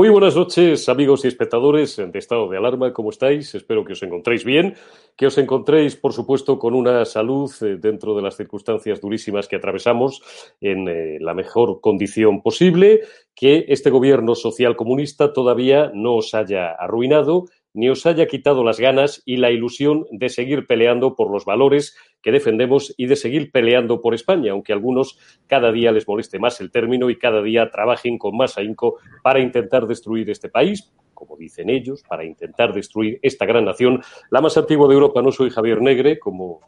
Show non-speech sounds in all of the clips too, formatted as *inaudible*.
Muy buenas noches, amigos y espectadores de Estado de Alarma. ¿Cómo estáis? Espero que os encontréis bien, que os encontréis, por supuesto, con una salud eh, dentro de las circunstancias durísimas que atravesamos en eh, la mejor condición posible, que este gobierno social comunista todavía no os haya arruinado ni os haya quitado las ganas y la ilusión de seguir peleando por los valores que defendemos y de seguir peleando por España, aunque a algunos cada día les moleste más el término y cada día trabajen con más ahínco para intentar destruir este país, como dicen ellos, para intentar destruir esta gran nación, la más antigua de Europa. No soy Javier Negre, como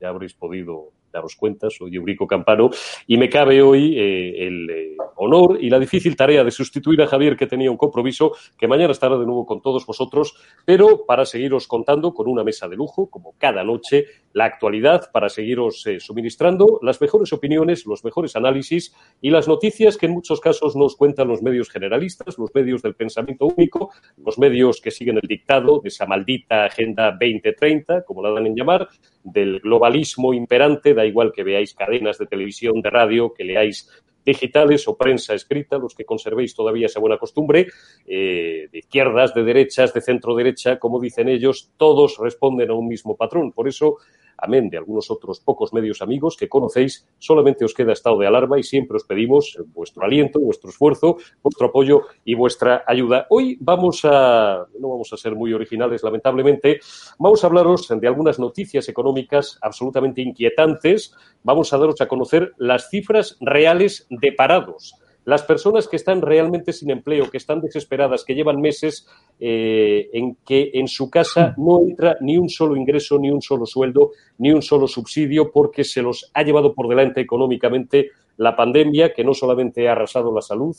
ya habréis podido daros cuenta, soy Eurico Campano, y me cabe hoy eh, el eh, honor y la difícil tarea de sustituir a Javier, que tenía un compromiso, que mañana estará de nuevo con todos vosotros, pero para seguiros contando con una mesa de lujo, como cada noche, la actualidad, para seguiros eh, suministrando las mejores opiniones, los mejores análisis y las noticias que en muchos casos nos cuentan los medios generalistas, los medios del pensamiento único, los medios que siguen el dictado de esa maldita Agenda 2030, como la dan en llamar, del globalismo imperante, igual que veáis cadenas de televisión, de radio, que leáis digitales o prensa escrita, los que conservéis todavía esa buena costumbre, eh, de izquierdas, de derechas, de centro derecha, como dicen ellos, todos responden a un mismo patrón. Por eso amén de algunos otros pocos medios amigos que conocéis, solamente os queda estado de alarma y siempre os pedimos vuestro aliento, vuestro esfuerzo, vuestro apoyo y vuestra ayuda. Hoy vamos a, no vamos a ser muy originales, lamentablemente, vamos a hablaros de algunas noticias económicas absolutamente inquietantes. Vamos a daros a conocer las cifras reales de parados las personas que están realmente sin empleo, que están desesperadas, que llevan meses eh, en que en su casa no entra ni un solo ingreso, ni un solo sueldo, ni un solo subsidio, porque se los ha llevado por delante económicamente la pandemia, que no solamente ha arrasado la salud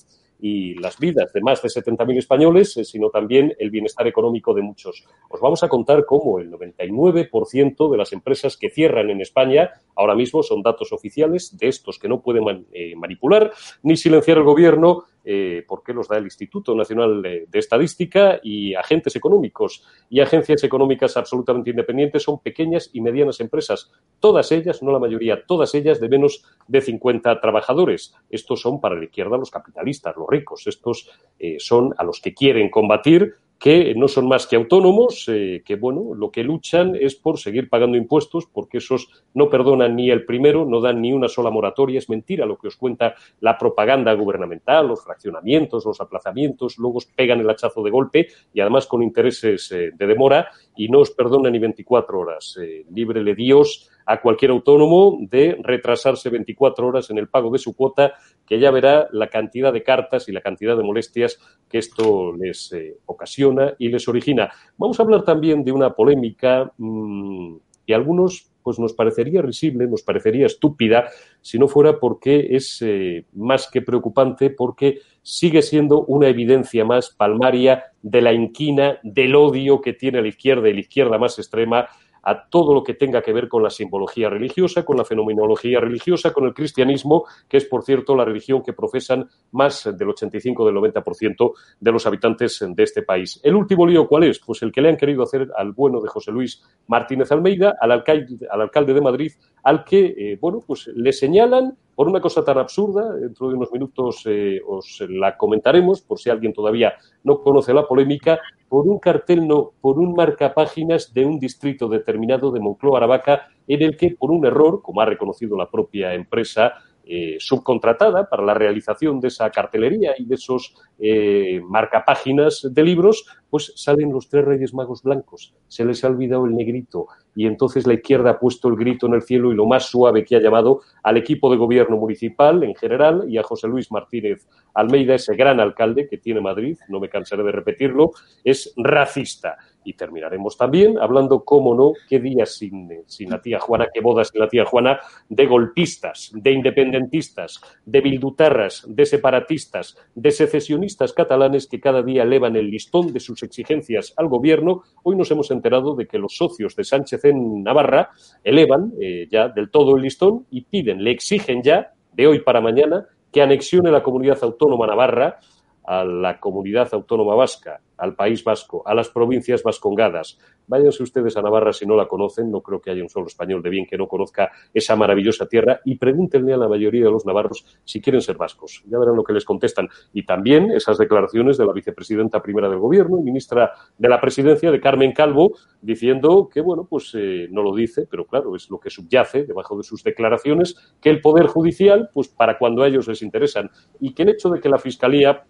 y las vidas de más de 70.000 españoles, eh, sino también el bienestar económico de muchos. Os vamos a contar cómo el 99% de las empresas que cierran en España ahora mismo son datos oficiales de estos que no pueden eh, manipular ni silenciar el gobierno eh, porque los da el Instituto Nacional de, Estadística y agentes económicos y agencias económicas absolutamente independientes son pequeñas y medianas empresas, todas ellas, no la mayoría, todas ellas de menos de 50 trabajadores. Estos son para la izquierda los capitalistas, los ricos, estos eh, son a los que quieren combatir que no son más que autónomos, eh, que bueno, lo que luchan es por seguir pagando impuestos, porque esos no perdonan ni el primero, no dan ni una sola moratoria, es mentira lo que os cuenta la propaganda gubernamental, los fraccionamientos, los aplazamientos, luego os pegan el hachazo de golpe y además con intereses eh, de demora y no os perdonan ni 24 horas. Líbrele Dios a cualquier autónomo de retrasarse 24 horas en el pago de su cuota, que ya verá la cantidad de cartas y la cantidad de molestias que esto les eh, ocasiona y les origina. Vamos a hablar también de una polémica mm, y a algunos pues nos parecería risible, nos parecería estúpida, si no fuera porque es eh, más que preocupante, porque sigue siendo una evidencia más palmaria de la inquina, del odio que tiene la izquierda y la izquierda más extrema a todo lo que tenga que ver con la simbología religiosa, con la fenomenología religiosa, con el cristianismo, que es, por cierto, la religión que profesan más del 85 del 90% de los habitantes de este país. ¿El último lío cuál es? Pues el que le han querido hacer al bueno de José Luis Martínez Almeida, al alcalde, al alcalde de Madrid, al que, eh, bueno, pues le señalan por una cosa tan absurda, dentro de unos minutos eh, os la comentaremos, por si alguien todavía no conoce la polémica, por un cartel, no, por un marcapáginas de un distrito determinado de Moncloa Aravaca, en el que, por un error, como ha reconocido la propia empresa, eh, subcontratada para la realización de esa cartelería y de esos eh, marcapáginas de libros, pues salen los tres Reyes Magos blancos. Se les ha olvidado el negrito y entonces la izquierda ha puesto el grito en el cielo y lo más suave que ha llamado al equipo de gobierno municipal en general y a José Luis Martínez Almeida, ese gran alcalde que tiene Madrid, no me cansaré de repetirlo, es racista. Y terminaremos también hablando, cómo no, qué días sin, la tía Juana, qué bodas sin la tía Juana, de golpistas, de independentistas, de bildutarras, de separatistas, de secesionistas catalanes que cada día elevan el listón de sus exigencias al gobierno. Hoy nos hemos enterado de que los socios de Sánchez en Navarra elevan eh, ya del todo el listón y piden, le exigen ya, de hoy para mañana, que anexione la comunidad autónoma navarra a la comunidad autónoma vasca, al País Vasco, a las provincias vascongadas. Váyanse ustedes a Navarra si no la conocen, no creo que haya un solo español de bien que no conozca esa maravillosa tierra y pregúntenle a la mayoría de los navarros si quieren ser vascos. Ya verán lo que les contestan. Y también esas declaraciones de la vicepresidenta primera del Gobierno y ministra de la Presidencia, de Carmen Calvo, diciendo que, bueno, pues eh, no lo dice, pero claro, es lo que subyace debajo de sus declaraciones, que el Poder Judicial, pues para cuando a ellos les interesan, y que el hecho de que la Fiscalía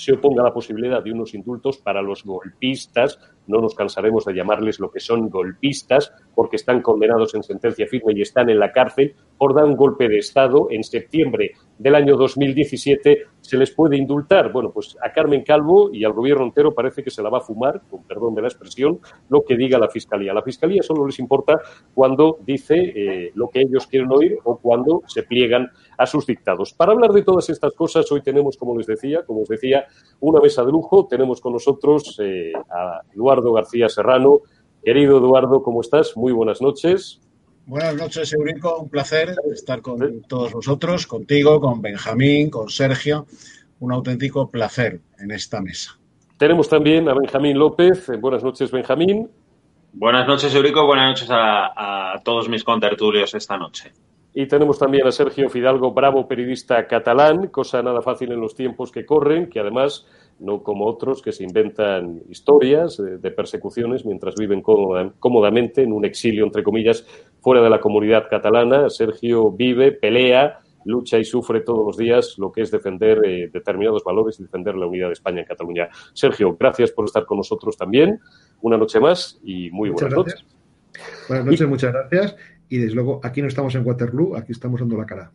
se oponga a la posibilidad de unos indultos para los golpistas. No nos cansaremos de llamarles lo que son golpistas, porque están condenados en sentencia firme y están en la cárcel por dar un golpe de Estado. En septiembre del año 2017 se les puede indultar. Bueno, pues a Carmen Calvo y al gobierno entero parece que se la va a fumar, con perdón de la expresión, lo que diga la Fiscalía. La Fiscalía solo les importa cuando dice eh, lo que ellos quieren oír o cuando se pliegan a sus dictados. Para hablar de todas estas cosas, hoy tenemos, como les decía, como os decía, una mesa de lujo. Tenemos con nosotros eh, a Eduardo García Serrano. Querido Eduardo, ¿cómo estás? Muy buenas noches. Buenas noches, Eurico. Un placer estar con todos vosotros, contigo, con Benjamín, con Sergio. Un auténtico placer en esta mesa. Tenemos también a Benjamín López. Buenas noches, Benjamín. Buenas noches, Eurico. Buenas noches a, a todos mis contertulios esta noche. Y tenemos también a Sergio Fidalgo, bravo periodista catalán, cosa nada fácil en los tiempos que corren, que además, no como otros que se inventan historias de persecuciones mientras viven cómodamente en un exilio, entre comillas, fuera de la comunidad catalana. Sergio vive, pelea, lucha y sufre todos los días lo que es defender eh, determinados valores y defender la unidad de España en Cataluña. Sergio, gracias por estar con nosotros también. Una noche más y muy buenas noches. Buenas noches, muchas gracias y desde luego aquí no estamos en Waterloo, aquí estamos dando la cara.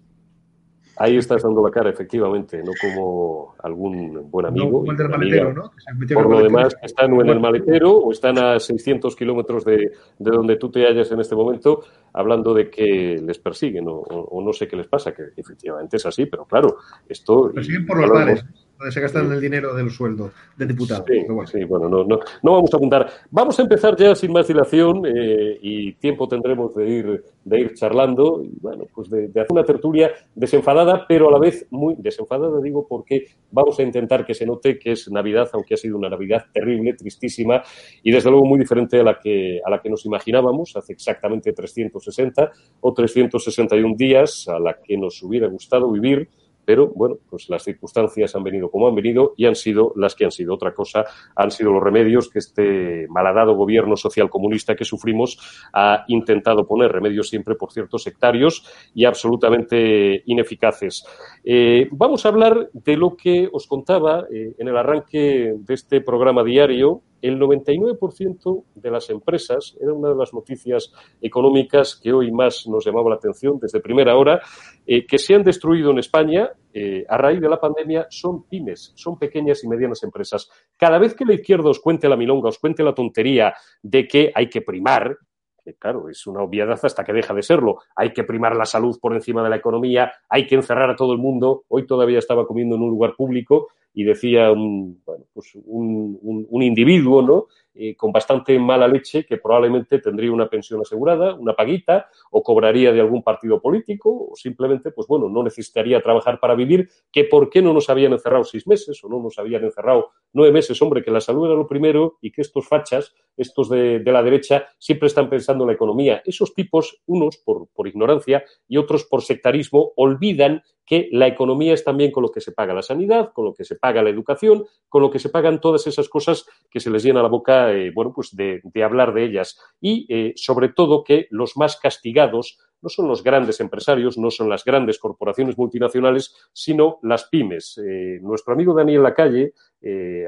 Ahí estás dando la cara, efectivamente, no como algún buen amigo. No, el del maletero, ¿no? Por lo demás, están o en el maletero o están a 600 kilómetros de, de, donde tú te hallas en este momento, hablando de que les persiguen o, o, no sé qué les pasa, que efectivamente es así, pero claro, esto. Persiguen por los bares. Donde se gastan el dinero del sueldo de diputado. Sí, bueno. sí, bueno, no, no, no, vamos a apuntar. Vamos a empezar ya sin más dilación eh, y tiempo tendremos de ir, de ir charlando y, bueno, pues de, de, hacer una tertulia desenfadada, pero a la vez muy desenfadada, digo, porque vamos a intentar que se note que es Navidad, aunque ha sido una Navidad terrible, tristísima y desde luego muy diferente a la que, a la que nos imaginábamos hace exactamente 360 o 361 días, a la que nos hubiera gustado vivir pero bueno, pues las circunstancias han venido como han venido y han sido las que han sido. Otra cosa han sido los remedios que este malhadado gobierno social comunista que sufrimos ha intentado poner, remedios siempre, por cierto, sectarios y absolutamente ineficaces. Eh, vamos a hablar de lo que os contaba eh, en el arranque de este programa diario, el 99% de las empresas, era una de las noticias económicas que hoy más nos llamaba la atención desde primera hora, eh, que se han destruido en España eh, a raíz de la pandemia son pymes, son pequeñas y medianas empresas. Cada vez que la izquierda os cuente la milonga, os cuente la tontería de que hay que primar, que claro, es una obviedad hasta que deja de serlo. Hay que primar la salud por encima de la economía, hay que encerrar a todo el mundo. Hoy todavía estaba comiendo en un lugar público y decía un, bueno, pues un, individuo, ¿no? Eh, con bastante mala leche que probablemente tendría una pensión asegurada, una paguita, o cobraría de algún partido político, o simplemente, pues bueno, no necesitaría trabajar para vivir, que por qué no nos habían encerrado seis meses o no nos habían encerrado nueve meses, hombre, que la salud era lo primero y que estos fachas, estos de, de la derecha, siempre están pensando en la economía. Esos tipos, unos por, por ignorancia y otros por sectarismo, olvidan que la economía es también con lo que se paga la sanidad, con lo que se paga la educación, con lo que se pagan todas esas cosas que se les llena la boca, eh, bueno, pues de, hablar de ellas. Y eh, sobre todo que los más castigados no son los grandes empresarios, no son las grandes corporaciones multinacionales, sino las pymes. Eh, nuestro amigo Daniel Lacalle,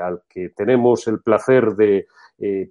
al que tenemos el placer de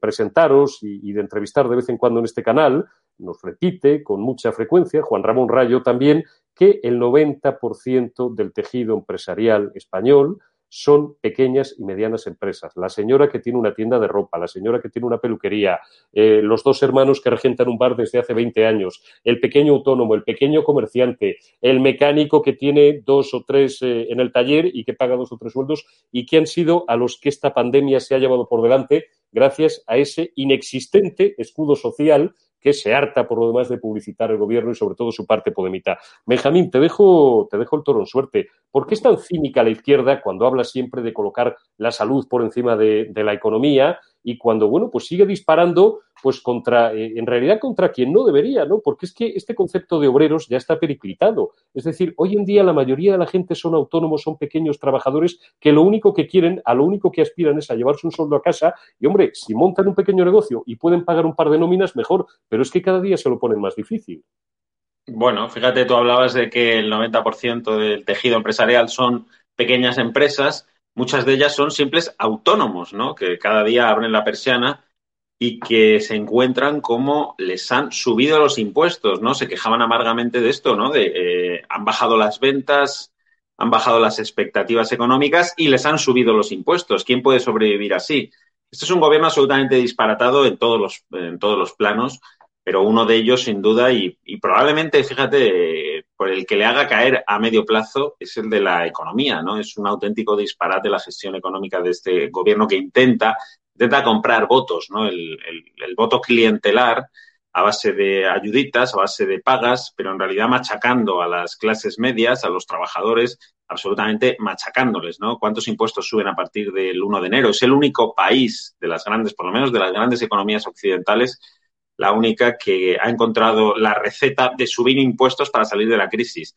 presentaros y, de entrevistar de vez en cuando en este canal, nos repite con mucha frecuencia, Juan Ramón Rayo también, que el 90% del tejido empresarial español son pequeñas y medianas empresas. La señora que tiene una tienda de ropa, la señora que tiene una peluquería, eh, los dos hermanos que regentan un bar desde hace 20 años, el pequeño autónomo, el pequeño comerciante, el mecánico que tiene dos o tres eh, en el taller y que paga dos o tres sueldos y que han sido a los que esta pandemia se ha llevado por delante gracias a ese inexistente escudo social que se harta por lo demás de publicitar el gobierno y sobre todo su parte podemita. Benjamín, te dejo, te dejo el toro en suerte. ¿Por qué es tan cínica la izquierda cuando habla siempre de colocar la salud por encima de, de la economía y cuando, bueno, pues sigue disparando, pues contra, eh, en realidad contra quien no debería, ¿no? Porque es que este concepto de obreros ya está periclitado. Es decir, hoy en día la mayoría de la gente son autónomos, son pequeños trabajadores que lo único que quieren, a lo único que aspiran es a llevarse un sueldo a casa y, hombre, si montan un pequeño negocio y pueden pagar un par de nóminas, mejor, pero es que cada día se lo ponen más difícil. Bueno, fíjate, tú hablabas de que el 90% del tejido empresarial son pequeñas empresas muchas de ellas son simples autónomos, ¿no? Que cada día abren la persiana y que se encuentran como les han subido los impuestos, ¿no? Se quejaban amargamente de esto, ¿no? De eh, han bajado las ventas, han bajado las expectativas económicas y les han subido los impuestos. ¿Quién puede sobrevivir así? Este es un gobierno absolutamente disparatado en todos los, en todos los planos, pero uno de ellos, sin duda, y, y probablemente, fíjate, por el que le haga caer a medio plazo es el de la economía, ¿no? Es un auténtico disparate la gestión económica de este gobierno que intenta, intenta comprar votos, ¿no? El, el, el voto clientelar a base de ayuditas, a base de pagas, pero en realidad machacando a las clases medias, a los trabajadores, absolutamente machacándoles, ¿no? ¿Cuántos impuestos suben a partir del 1 de enero? Es el único país de las grandes, por lo menos de las grandes economías occidentales, la única que ha encontrado la receta de subir impuestos para salir de la crisis.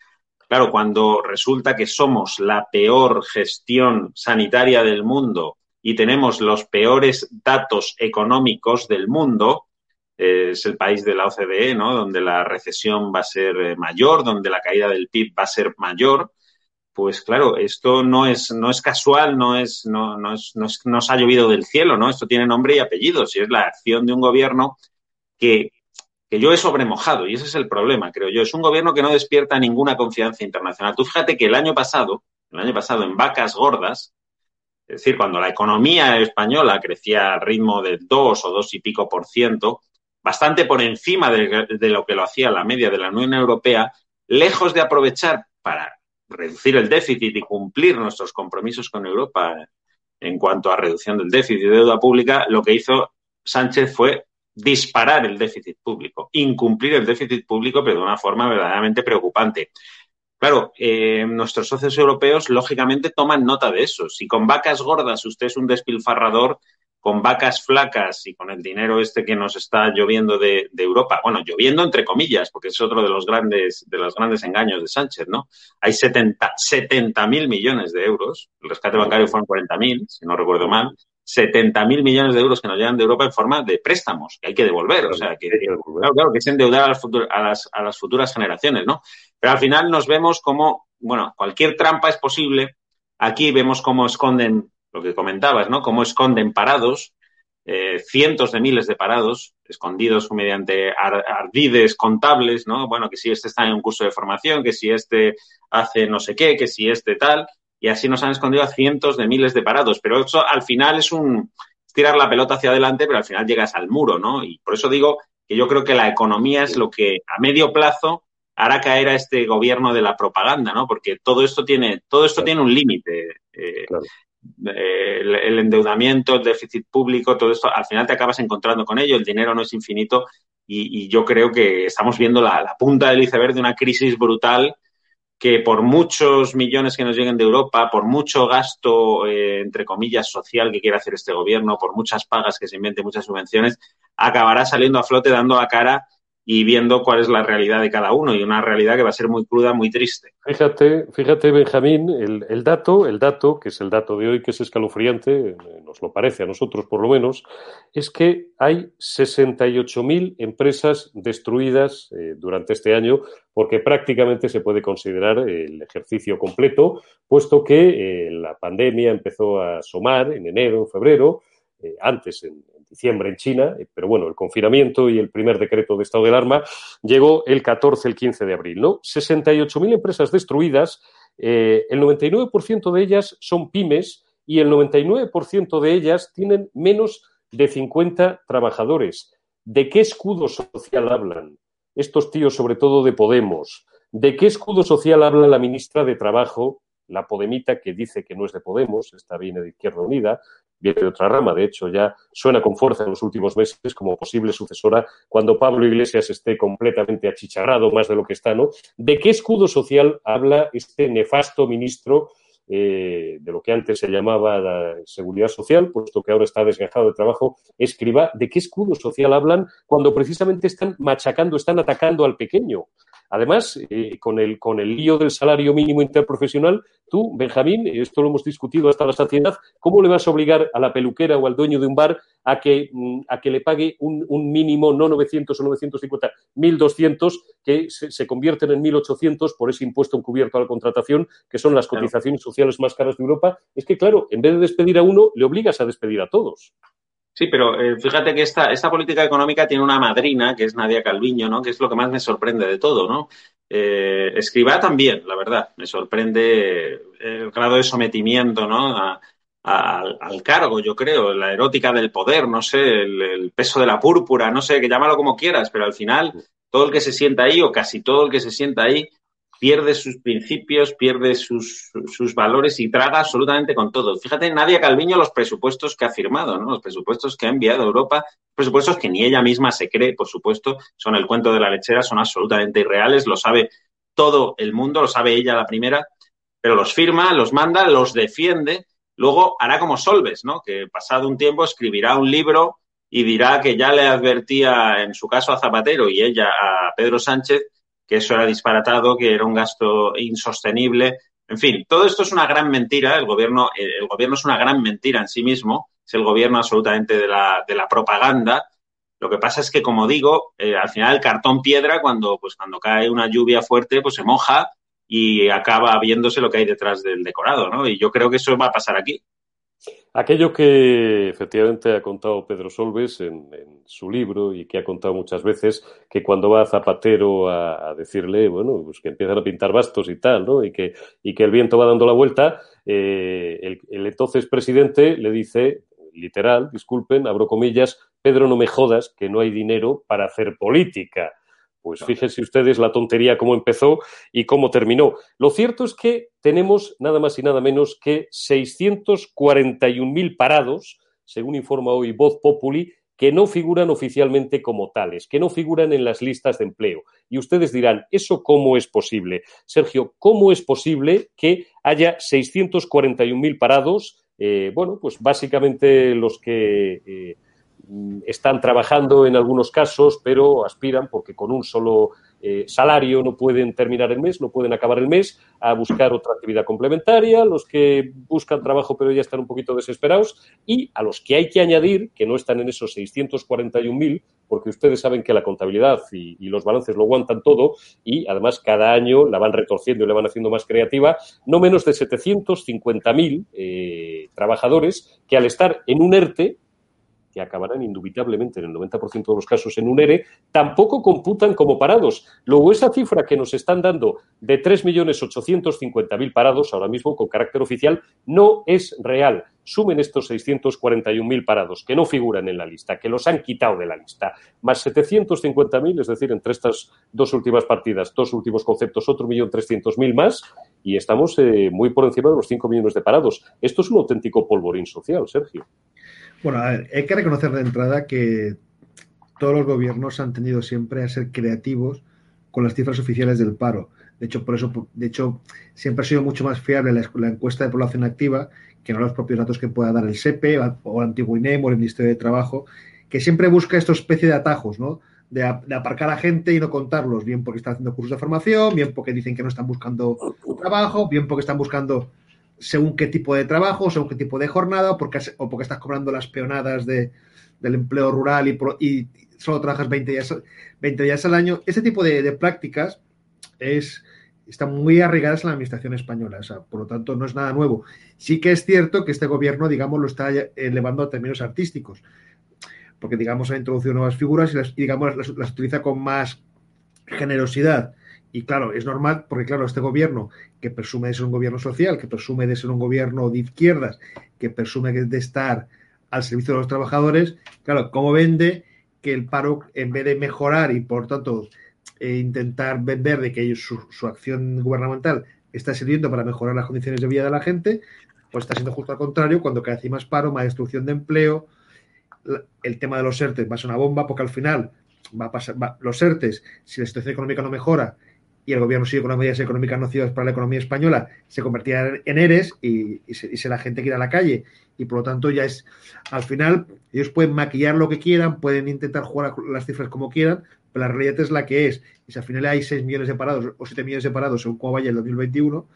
Claro, cuando resulta que somos la peor gestión sanitaria del mundo y tenemos los peores datos económicos del mundo, eh, es el país de la OCDE, ¿no? Donde la recesión va a ser eh, mayor, donde la caída del PIB va a ser mayor. Pues claro, esto no es, no es casual, no es, no, no es, no es, ha llovido del cielo, ¿no? Esto tiene nombre y apellido. Si es la acción de un gobierno que, que yo he sobremojado, y ese es el problema, creo yo. Es un gobierno que no despierta ninguna confianza internacional. Tú fíjate que el año pasado, el año pasado en vacas gordas, es decir, cuando la economía española crecía al ritmo de dos o dos y pico por ciento, bastante por encima de, de, lo que lo hacía la media de la Unión Europea, lejos de aprovechar para reducir el déficit y cumplir nuestros compromisos con Europa en cuanto a reducción del déficit de deuda pública, lo que hizo Sánchez fue disparar el déficit público, incumplir el déficit público, pero de una forma verdaderamente preocupante. Claro, eh, nuestros socios europeos lógicamente toman nota de eso. Si con vacas gordas usted es un despilfarrador, con vacas flacas y con el dinero este que nos está lloviendo de, Europa, bueno, lloviendo entre comillas, porque es otro de los grandes, de los grandes engaños de Sánchez, ¿no? Hay 70 mil millones de euros, el rescate bancario fueron 40 mil, si no recuerdo mal, 70 mil millones de euros que nos llegan de Europa en forma de préstamos que hay que devolver, o sea, que, claro, claro, que es endeudar a las, a, las, a las futuras generaciones, ¿no? Pero al final nos vemos como, bueno, cualquier trampa es posible. Aquí vemos cómo esconden lo que comentabas, ¿no? Cómo esconden parados, eh, cientos de miles de parados, escondidos mediante ardides contables, ¿no? Bueno, que si este está en un curso de formación, que si este hace no sé qué, que si este tal, y así nos han escondido a cientos de miles de parados. Pero eso al final es un tirar la pelota hacia adelante, pero al final llegas al muro, ¿no? Y por eso digo que yo creo que la economía es lo que a medio plazo hará caer a este gobierno de la propaganda, ¿no? Porque todo esto tiene, todo esto tiene un límite. Eh, el, endeudamiento, el déficit público, todo esto, al final te acabas encontrando con ello, el dinero no es infinito y, yo creo que estamos viendo la, punta del iceberg de una crisis brutal que por muchos millones que nos lleguen de Europa, por mucho gasto, eh, entre comillas, social que quiera hacer este gobierno, por muchas pagas que se invente, muchas subvenciones, acabará saliendo a flote dando la cara y viendo cuál es la realidad de cada uno y una realidad que va a ser muy cruda, muy triste. Fíjate, fíjate Benjamín, el, dato, el dato, que es el dato de hoy, que es escalofriante, nos lo parece a nosotros por lo menos, es que hay 68.000 empresas destruidas eh, durante este año, porque prácticamente se puede considerar el ejercicio completo, puesto que eh, la pandemia empezó a asomar en enero, en febrero, eh, antes en, diciembre en China, eh, pero bueno, el confinamiento y el primer decreto de estado de alarma llegó el 14, el 15 de abril, ¿no? 68.000 empresas destruidas, eh, el 99% de ellas son pymes y el 99% de ellas tienen menos de 50 trabajadores. ¿De qué escudo social hablan estos tíos, sobre todo de Podemos? ¿De qué escudo social habla la ministra de Trabajo, la Podemita, que dice que no es de Podemos, esta viene de Izquierda Unida, viene de otra rama, de hecho ya suena con fuerza en los últimos meses como posible sucesora cuando Pablo Iglesias esté completamente achicharrado más de lo que está, ¿no? ¿De qué escudo social habla este nefasto ministro eh, de lo que antes se llamaba la seguridad social, puesto que ahora está desgajado de trabajo, escriba de qué escudo social hablan cuando precisamente están machacando, están atacando al pequeño. Además, eh, con, el, con el lío del salario mínimo interprofesional, tú, Benjamín, esto lo hemos discutido hasta la saciedad, ¿cómo le vas a obligar a la peluquera o al dueño de un bar a que, mm, a que le pague un, un mínimo, no 900 o 950, 1.200, que se, se, convierten en 1.800 por ese impuesto encubierto a la contratación, que son las cotizaciones sociales más caras de Europa? Es que, claro, en vez de despedir a uno, le obligas a despedir a todos. Sí, pero eh, fíjate que esta, esta política económica tiene una madrina, que es Nadia Calviño, ¿no? Que es lo que más me sorprende de todo, ¿no? Eh, Escribá también, la verdad. Me sorprende el grado de sometimiento, ¿no? al cargo, yo creo, la erótica del poder, no sé, el, el, peso de la púrpura, no sé, que llámalo como quieras, pero al final todo el que se sienta ahí, o casi todo el que se sienta ahí, pierde sus principios, pierde sus, sus, valores y traga absolutamente con todo. Fíjate, Nadia Calviño, los presupuestos que ha firmado, ¿no? los presupuestos que ha enviado a Europa, presupuestos que ni ella misma se cree, por supuesto, son el cuento de la lechera, son absolutamente irreales, lo sabe todo el mundo, lo sabe ella la primera, pero los firma, los manda, los defiende, luego hará como Solves, ¿no? que pasado un tiempo escribirá un libro y dirá que ya le advertía, en su caso a Zapatero y ella a Pedro Sánchez, que eso era disparatado, que era un gasto insostenible. En fin, todo esto es una gran mentira. El gobierno, el gobierno es una gran mentira en sí mismo. Es el gobierno absolutamente de la, de la propaganda. Lo que pasa es que, como digo, eh, al final el cartón piedra, cuando, pues, cuando cae una lluvia fuerte, pues se moja y acaba viéndose lo que hay detrás del decorado, ¿no? Y yo creo que eso va a pasar aquí. Aquello que efectivamente ha contado Pedro Solves en, su libro y que ha contado muchas veces, que cuando va Zapatero a, decirle, bueno, pues que empiezan a pintar bastos y tal, ¿no? Y que, y que el viento va dando la vuelta, eh, el entonces presidente le dice, literal, disculpen, abro comillas, Pedro, no me jodas que no hay dinero para hacer política. Pues fíjense ustedes la tontería cómo empezó y cómo terminó. Lo cierto es que tenemos nada más y nada menos que 641.000 parados, según informa hoy Voz Populi, que no figuran oficialmente como tales, que no figuran en las listas de empleo. Y ustedes dirán, ¿eso cómo es posible? Sergio, ¿cómo es posible que haya 641.000 parados? Eh, bueno, pues básicamente los que eh, están trabajando en algunos casos, pero aspiran porque con un solo eh, salario no pueden terminar el mes, no pueden acabar el mes, a buscar otra actividad complementaria, los que buscan trabajo pero ya están un poquito desesperados, y a los que hay que añadir, que no están en esos 641.000, porque ustedes saben que la contabilidad y, los balances lo aguantan todo, y además cada año la van retorciendo y la van haciendo más creativa, no menos de 750.000 eh, trabajadores que al estar en un ERTE, que acabarán indubitablemente en el 90% de los casos en un ERE, tampoco computan como parados. Luego, esa cifra que nos están dando de 3.850.000 parados ahora mismo con carácter oficial no es real. Sumen estos 641.000 parados que no figuran en la lista, que los han quitado de la lista, más 750.000, es decir, entre estas dos últimas partidas, dos últimos conceptos, otro millón mil más, y estamos eh, muy por encima de los 5 millones de parados. Esto es un auténtico polvorín social, Sergio. Bueno, hay que reconocer de entrada que todos los gobiernos han tenido siempre a ser creativos con las cifras oficiales del paro. De hecho, por eso, de hecho, siempre ha sido mucho más fiable la, encuesta de población activa que no los propios datos que pueda dar el SEPE o el antiguo INEM o el Ministerio de Trabajo, que siempre busca esta especie de atajos, ¿no? De, de, aparcar a gente y no contarlos, bien porque están haciendo cursos de formación, bien porque dicen que no están buscando trabajo, bien porque están buscando según qué tipo de trabajo, según qué tipo de jornada, porque, o porque estás cobrando las peonadas de, del empleo rural y, y, solo trabajas 20 días, 20 días al año. Ese tipo de, prácticas es, están muy arraigadas en la administración española, por lo tanto no es nada nuevo. Sí que es cierto que este gobierno, digamos, lo está elevando a términos artísticos, porque, digamos, ha introducido nuevas figuras y, las, digamos, las utiliza con más generosidad y claro, es normal porque, claro, este gobierno que presume de ser un gobierno social, que presume de ser un gobierno de izquierdas, que presume de estar al servicio de los trabajadores, claro, ¿cómo vende que el paro, en vez de mejorar y, por tanto, eh, intentar vender de que ellos, su, acción gubernamental está sirviendo para mejorar las condiciones de vida de la gente, pues está siendo justo al contrario, cuando cada vez más paro, más destrucción de empleo, el tema de los ERTES va a ser una bomba porque al final va a pasar, los ERTES, si la situación económica no mejora, y el gobierno sigue con las medidas económicas nocivas para la economía española, se convertirá en ERES y, y, será gente que irá a la calle. Y por lo tanto ya es, al final, ellos pueden maquillar lo que quieran, pueden intentar jugar las cifras como quieran, pero la realidad es la que es. Y si al final hay 6 millones de parados o 7 millones de parados según cómo vaya el 2021,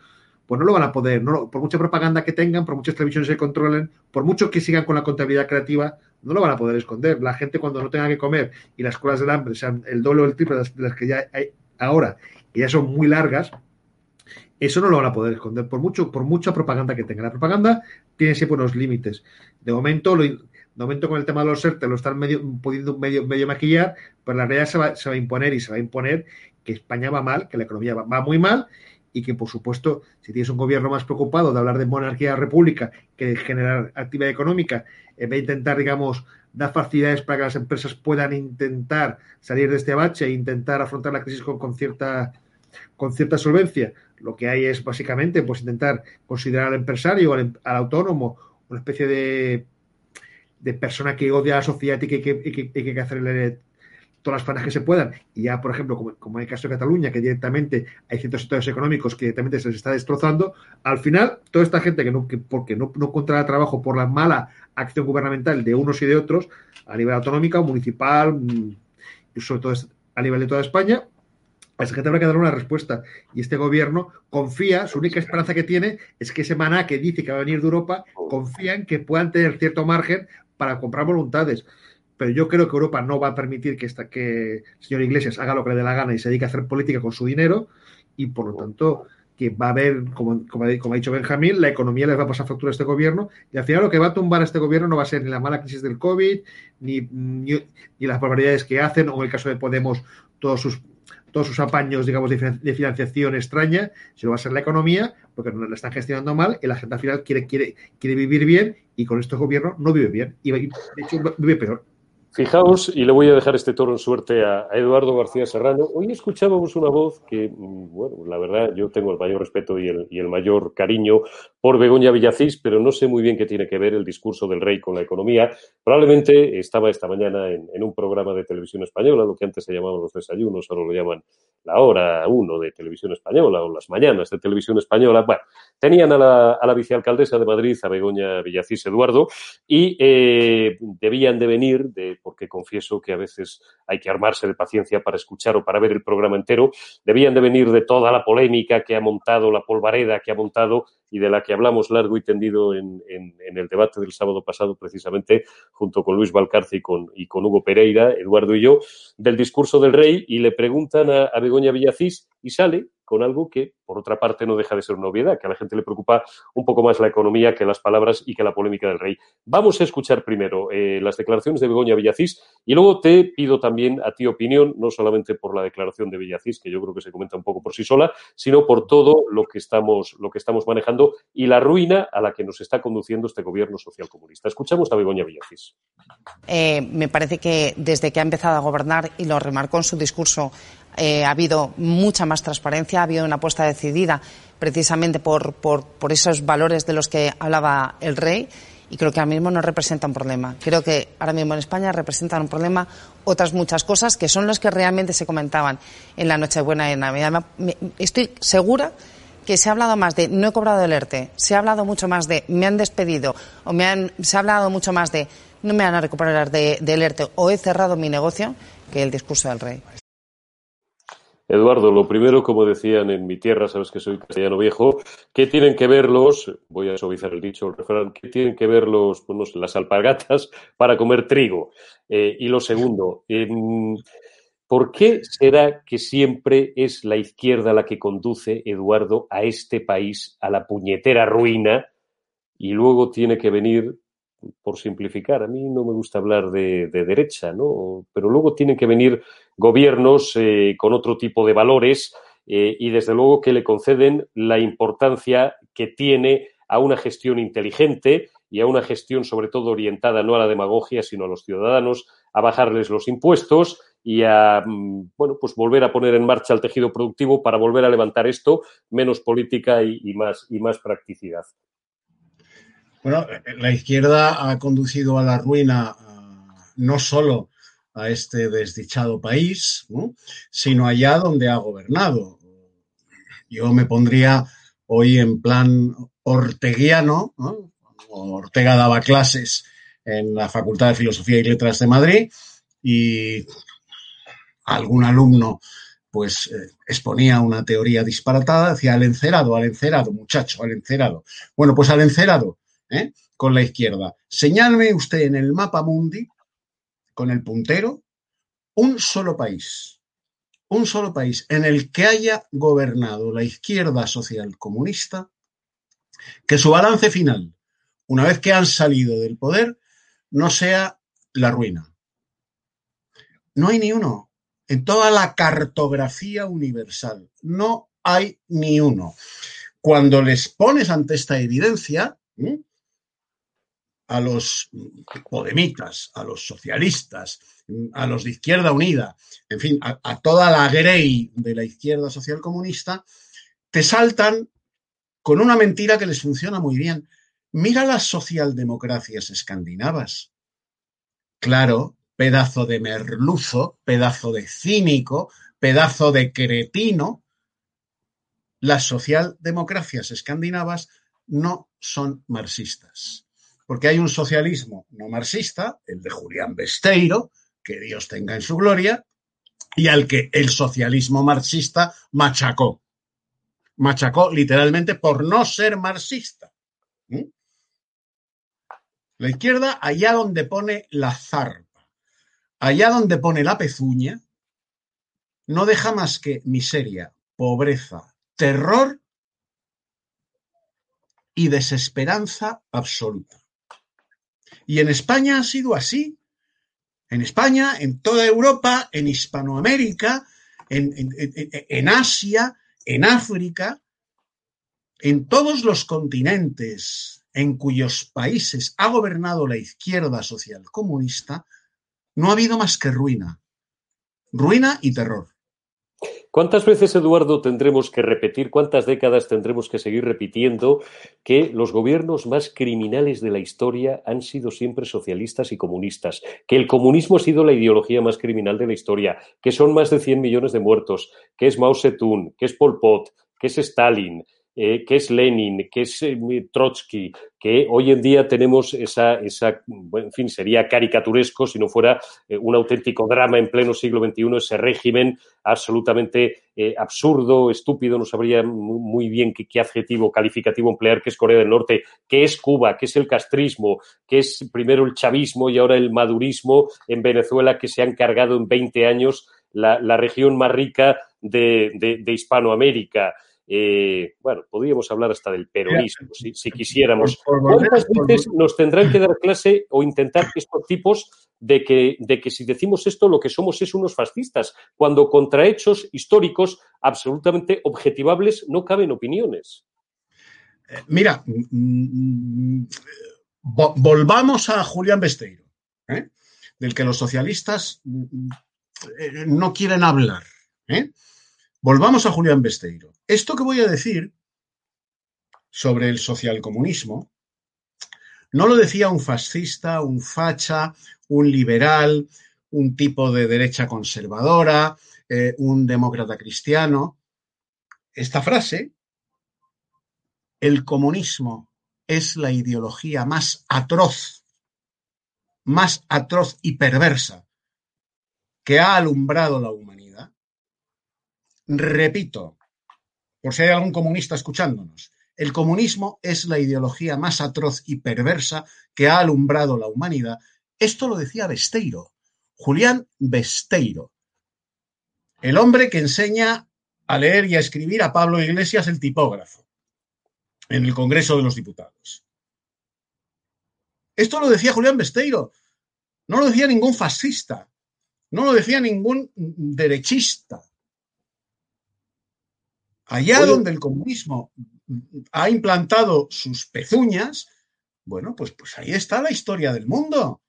pues no lo van a poder. Por mucha propaganda que tengan, por muchas televisiones que controlen, por mucho que sigan con la contabilidad creativa, no lo van a poder esconder. La gente cuando no tenga que comer y las colas del hambre sean el doble o el triple de las que ya hay ahora que ya son muy largas, eso no lo van a poder esconder por mucho, por mucha propaganda que tenga. La propaganda tiene siempre unos límites. De momento, de momento con el tema de los ERTE lo están medio, pudiendo medio, medio maquillar, pero la realidad se va, se va, a imponer y se va a imponer que España va mal, que la economía va, muy mal y que, por supuesto, si tienes un gobierno más preocupado de hablar de monarquía república que de generar actividad económica, en vez de intentar, digamos, dar facilidades para que las empresas puedan intentar salir de este bache e intentar afrontar la crisis con, con cierta con cierta solvencia. Lo que hay es básicamente pues intentar considerar al empresario, al, em, autónomo, una especie de, de, persona que odia a la sociedad y que, que, hay que hacerle todas las fanas que se puedan. Y ya, por ejemplo, como, en el caso de Cataluña, que directamente hay ciertos sectores económicos que directamente se les está destrozando, al final, toda esta gente que no, que porque no, no encuentra trabajo por la mala acción gubernamental de unos y de otros, a nivel autonómico, municipal, mm, y sobre todo a nivel de toda España, a esa gente habrá que dar una respuesta. Y este gobierno confía, su única esperanza que tiene es que ese maná que dice que va a venir de Europa, confía en que puedan tener cierto margen para comprar voluntades. Pero yo creo que Europa no va a permitir que, esta, que el señor Iglesias haga lo que le dé la gana y se dedique a hacer política con su dinero. Y por lo tanto, que va a haber, como, como, ha dicho Benjamín, la economía les va a pasar factura a este gobierno y al final lo que va a tumbar a este gobierno no va a ser ni la mala crisis del COVID, ni, ni, las barbaridades que hacen, o en el caso de Podemos, todos sus todos sus apaños, digamos, de financiación extraña, sino va a ser la economía, porque no la están gestionando mal y la gente al final quiere, quiere, quiere vivir bien y con este gobierno no vive bien y de hecho vive peor. Fijaos, y le voy a dejar este toro en suerte a, Eduardo García Serrano. Hoy escuchábamos una voz que, mm, bueno, la verdad, yo tengo el mayor respeto y el, y el, mayor cariño por Begoña Villacís, pero no sé muy bien qué tiene que ver el discurso del rey con la economía. Probablemente estaba esta mañana en, un programa de televisión española, lo que antes se llamaban los desayunos, ahora lo llaman la hora uno de televisión española o las mañanas de televisión española. Bueno, tenían a la, a la vicealcaldesa de Madrid, a Begoña Villacís Eduardo, y eh, debían de venir de porque confieso que a veces hay que armarse de paciencia para escuchar o para ver el programa entero, debían de venir de toda la polémica que ha montado, la polvareda que ha montado y de la que hablamos largo y tendido en, el debate del sábado pasado, precisamente, junto con Luis Valcarce y con, y con Hugo Pereira, Eduardo y yo, del discurso del rey, y le preguntan a, a Begoña Villacís y sale con algo que, por otra parte, no deja de ser una obviedad, que a la gente le preocupa un poco más la economía que las palabras y que la polémica del rey. Vamos a escuchar primero eh, las declaraciones de Begoña Villacís y luego te pido también a ti opinión, no solamente por la declaración de Villacís, que yo creo que se comenta un poco por sí sola, sino por todo lo que estamos, lo que estamos manejando y la ruina a la que nos está conduciendo este gobierno social comunista. Escuchamos a Begoña Villacís. Eh, me parece que desde que ha empezado a gobernar, y lo remarcó en su discurso, eh, ha habido mucha más transparencia, ha habido una apuesta decidida precisamente por, por, por, esos valores de los que hablaba el rey y creo que ahora mismo no representa un problema. Creo que ahora mismo en España representan un problema otras muchas cosas que son las que realmente se comentaban en la Nochebuena y en Navidad. Estoy segura que se ha hablado más de no he cobrado el ERTE, se ha hablado mucho más de me han despedido o me han, se ha hablado mucho más de no me van a recuperar de ERTE o he cerrado mi negocio que el discurso del rey. Eduardo, lo primero, como decían en mi tierra, sabes que soy castellano viejo, ¿qué tienen que ver los, voy a suavizar el dicho, el refrán, ¿qué tienen que ver los, las alpargatas *laughs* para comer trigo? Eh, y lo segundo, ¿por qué será que siempre es la izquierda la que conduce, Eduardo, a este país, a la puñetera ruina, y luego tiene que venir por simplificar, a mí no me gusta hablar de, derecha, ¿no? Pero luego tienen que venir gobiernos eh, con otro tipo de valores eh, y desde luego que le conceden la importancia que tiene a una gestión inteligente y a una gestión sobre todo orientada no a la demagogia, sino a los ciudadanos, a bajarles los impuestos y a mm, bueno, pues volver a poner en marcha el tejido productivo para volver a levantar esto, menos política y más, y más practicidad. Bueno, la izquierda ha conducido a la ruina no solo a este desdichado país, sino allá donde ha gobernado. Yo me pondría hoy en plan orteguiano, Ortega daba clases en la Facultad de Filosofía y Letras de Madrid y algún alumno pues eh, exponía una teoría disparatada, decía al encerado, al encerado, muchacho, al encerado. Bueno, pues al encerado ¿eh? con la izquierda. Señálme usted en el mapa mundi, con el puntero, un solo país, un solo país en el que haya gobernado la izquierda social comunista, que su balance final, una vez que han salido del poder, no sea la ruina. No hay ni uno. En toda la cartografía universal, no hay ni uno. Cuando les pones ante esta evidencia, a los podemitas, a los socialistas, a los de Izquierda Unida, en fin, a, toda la grey de la izquierda social comunista, te saltan con una mentira que les funciona muy bien. Mira las socialdemocracias escandinavas. Claro, pedazo de merluzo, pedazo de cínico, pedazo de cretino. Las socialdemocracias escandinavas no son marxistas porque hay un socialismo no marxista, el de Julián Besteiro, que Dios tenga en su gloria, y al que el socialismo marxista machacó. Machacó literalmente por no ser marxista. ¿Mm? La izquierda, allá donde pone la zarpa, allá donde pone la pezuña, no deja más que miseria, pobreza, terror y desesperanza absoluta. Y en España ha sido así. En España, en toda Europa, en Hispanoamérica, en, Asia, en África, en todos los continentes en cuyos países ha gobernado la izquierda social comunista, no ha habido más que ruina. Ruina y terror. ¿Cuántas veces, Eduardo, tendremos que repetir, cuántas décadas tendremos que seguir repitiendo que los gobiernos más criminales de la historia han sido siempre socialistas y comunistas? Que el comunismo ha sido la ideología más criminal de la historia, que son más de 100 millones de muertos, que es Mao Zedong, que es Pol Pot, que es Stalin, eh, que es Lenin, que es eh, Trotsky, que hoy en día tenemos esa, esa, en fin, sería caricaturesco si no fuera eh, un auténtico drama en pleno siglo XXI, ese régimen absolutamente absurdo, estúpido, no sabría muy bien qué, adjetivo calificativo emplear, que es Corea del Norte, que es Cuba, que es el castrismo, que es primero el chavismo y ahora el madurismo en Venezuela, que se han cargado en 20 años la, región más rica de Hispanoamérica. Eh, bueno, podríamos hablar hasta del peronismo, si, si quisiéramos. ¿Cuántas veces nos tendrán que dar clase o intentar estos tipos de que, de que si decimos esto lo que somos es unos fascistas, cuando contra hechos históricos absolutamente objetivables no caben opiniones? Eh, mira, mm, mm, volvamos a Julián Besteiro, ¿eh? del que los socialistas mm, no quieren hablar. ¿eh? Volvamos a Julián Besteiro. Esto que voy a decir sobre el socialcomunismo no lo decía un fascista, un facha, un liberal, un tipo de derecha conservadora, eh, un demócrata cristiano. Esta frase, el comunismo es la ideología más atroz, más atroz y perversa que ha alumbrado la humanidad, Repito, por si hay algún comunista escuchándonos, el comunismo es la ideología más atroz y perversa que ha alumbrado la humanidad. Esto lo decía Besteiro, Julián Besteiro, el hombre que enseña a leer y a escribir a Pablo Iglesias el tipógrafo en el Congreso de los Diputados. Esto lo decía Julián Besteiro, no lo decía ningún fascista, no lo decía ningún derechista, Allá Oye. donde el comunismo ha implantado sus pezuñas, bueno, pues, pues ahí está la historia del mundo.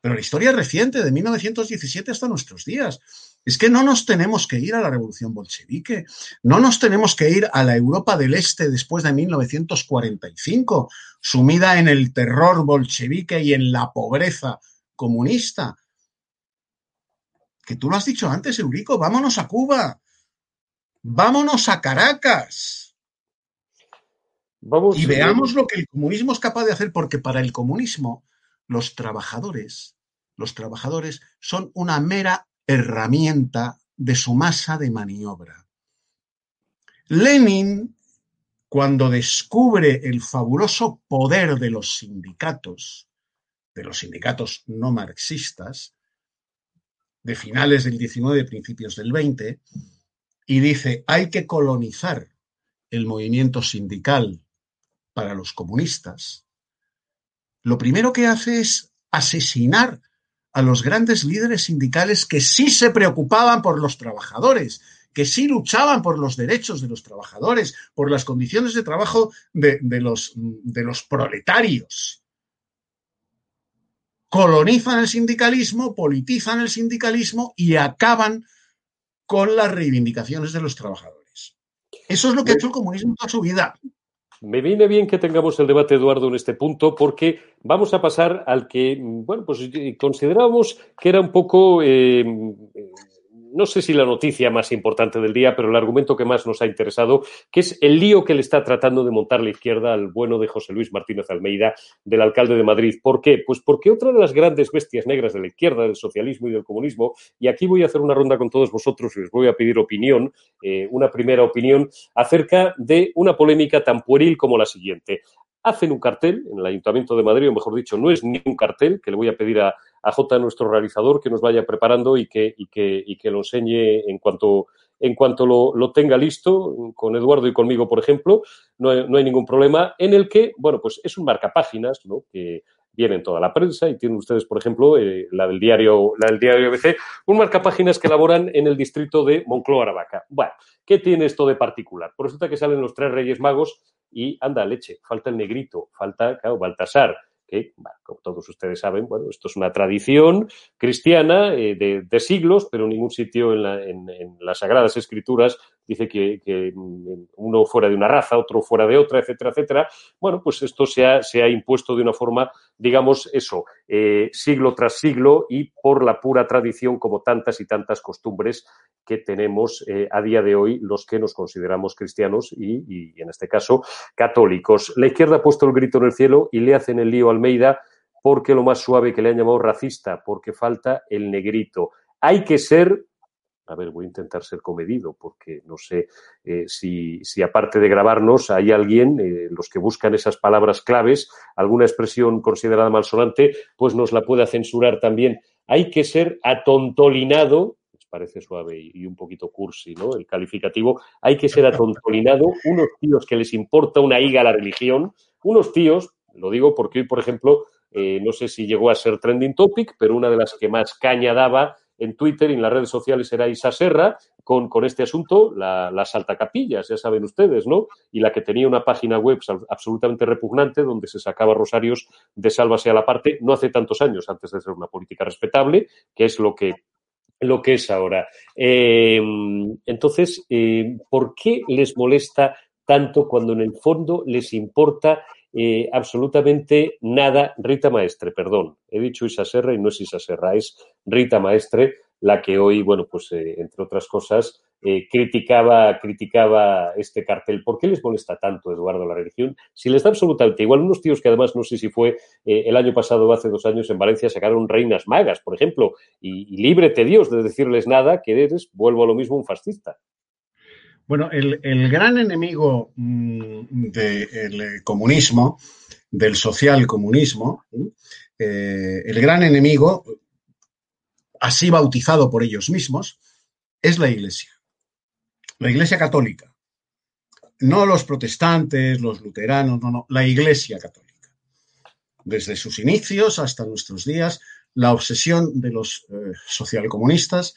Pero la historia reciente, de 1917 hasta nuestros días. Es que no nos tenemos que ir a la revolución bolchevique, no nos tenemos que ir a la Europa del Este después de 1945, sumida en el terror bolchevique y en la pobreza comunista. Que tú lo has dicho antes, Eurico, vámonos a Cuba, vámonos a Caracas. Vamos, y veamos lo que el comunismo es capaz de hacer, porque para el comunismo los trabajadores, los trabajadores son una mera herramienta de su masa de maniobra. Lenin, cuando descubre el fabuloso poder de los sindicatos, de los sindicatos no marxistas, de finales del 19, principios del 20, y dice, hay que colonizar el movimiento sindical para los comunistas, lo primero que hace es asesinar a los grandes líderes sindicales que sí se preocupaban por los trabajadores, que sí luchaban por los derechos de los trabajadores, por las condiciones de trabajo de, los, de los proletarios. Colonizan el sindicalismo, politizan el sindicalismo y acaban con las reivindicaciones de los trabajadores. Eso es lo que ha hecho el comunismo toda su vida. Me viene bien que tengamos el debate, Eduardo, en este punto, porque vamos a pasar al que, bueno, pues considerábamos que era un poco eh, no sé si la noticia más importante del día, pero el argumento que más nos ha interesado, que es el lío que le está tratando de montar la izquierda al bueno de José Luis Martínez Almeida, del alcalde de Madrid. ¿Por qué? Pues porque otra de las grandes bestias negras de la izquierda, del socialismo y del comunismo, y aquí voy a hacer una ronda con todos vosotros y les voy a pedir opinión, eh, una primera opinión, acerca de una polémica tan pueril como la siguiente hacen un cartel en el Ayuntamiento de Madrid, o mejor dicho, no es ni un cartel, que le voy a pedir a, a J, nuestro realizador, que nos vaya preparando y que, que, lo enseñe en cuanto, en cuanto lo, tenga listo, con Eduardo y conmigo, por ejemplo, no hay, no hay ningún problema, en el que, bueno, pues es un marcapáginas, ¿no? Que, viene en toda la prensa y tienen ustedes, por ejemplo, eh, la del diario, la del diario ABC, un marcapáginas que elaboran en el distrito de Moncloa Aravaca. Bueno, ¿qué tiene esto de particular? Por resulta que salen los tres Reyes Magos y anda leche, falta el negrito, falta, claro, Baltasar, que como todos ustedes saben, bueno, esto es una tradición cristiana eh, de, siglos, pero en ningún sitio en, las Sagradas Escrituras dice que, uno fuera de una raza, otro fuera de otra, etcétera, etcétera. Bueno, pues esto se ha, se ha impuesto de una forma, digamos, eso, eh, siglo tras siglo y por la pura tradición, como tantas y tantas costumbres que tenemos eh, a día de hoy los que nos consideramos cristianos y, y, en este caso, católicos. La izquierda ha puesto el grito en el cielo y le hacen el lío a Almeida porque lo más suave que le han llamado racista, porque falta el negrito. Hay que ser, a ver, voy a intentar ser comedido, porque no sé eh, si, si, aparte de grabarnos hay alguien, eh, los que buscan esas palabras claves, alguna expresión considerada malsonante, pues nos la pueda censurar también. Hay que ser atontolinado, parece suave y un poquito cursi, ¿no? El calificativo, hay que ser atontolinado, *laughs* unos tíos que les importa una higa la religión, unos tíos, lo digo porque hoy, por ejemplo, eh, no sé si llegó a ser trending topic, pero una de las que más caña daba en Twitter y en las redes sociales era Isa Serra, con, con este asunto, la, las altacapillas, ya saben ustedes, ¿no? Y la que tenía una página web absolutamente repugnante donde se sacaba rosarios de sálvase a la parte, no hace tantos años, antes de ser una política respetable, que es lo que lo que es ahora. Eh, entonces, eh, ¿por qué les molesta tanto cuando en el fondo les importa eh, absolutamente nada. Rita Maestre, perdón, he dicho Isa Serra y no es Isa Serra, es Rita Maestre la que hoy, bueno, pues eh, entre otras cosas, eh, criticaba, criticaba este cartel. ¿Por qué les molesta tanto, Eduardo, la religión? Si les da absolutamente igual, unos tíos que además no sé si fue el año pasado o hace dos años en Valencia sacaron reinas magas, por ejemplo, y, y líbrete Dios de decirles nada, que eres, vuelvo a lo mismo, un fascista. Bueno, el, gran enemigo mm, del comunismo, del social comunismo, eh, el gran enemigo, así bautizado por ellos mismos, es la Iglesia. La Iglesia católica. No los protestantes, los luteranos, no, no, la Iglesia católica. Desde sus inicios hasta nuestros días, la obsesión de los eh, socialcomunistas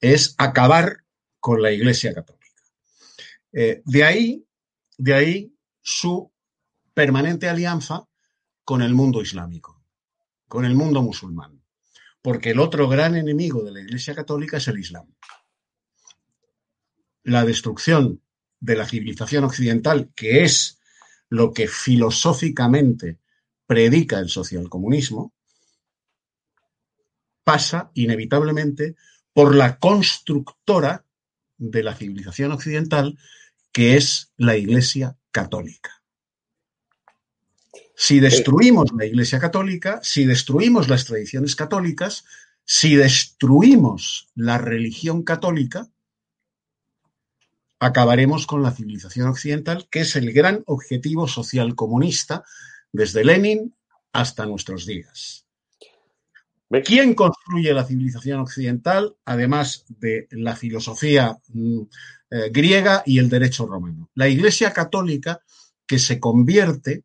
es acabar con la Iglesia católica. Eh, de ahí, de ahí su permanente alianza con el mundo islámico, con el mundo musulmán, porque el otro gran enemigo de la Iglesia Católica es el Islam. La destrucción de la civilización occidental, que es lo que filosóficamente predica el socialcomunismo, pasa inevitablemente por la constructora de la civilización occidental, que es la Iglesia Católica. Si destruimos la Iglesia Católica, si destruimos las tradiciones católicas, si destruimos la religión católica, acabaremos con la civilización occidental, que es el gran objetivo social comunista desde Lenin hasta nuestros días. ¿Quién construye la civilización occidental, además de la filosofía mm, eh, griega y el derecho romano. La Iglesia Católica, que se convierte,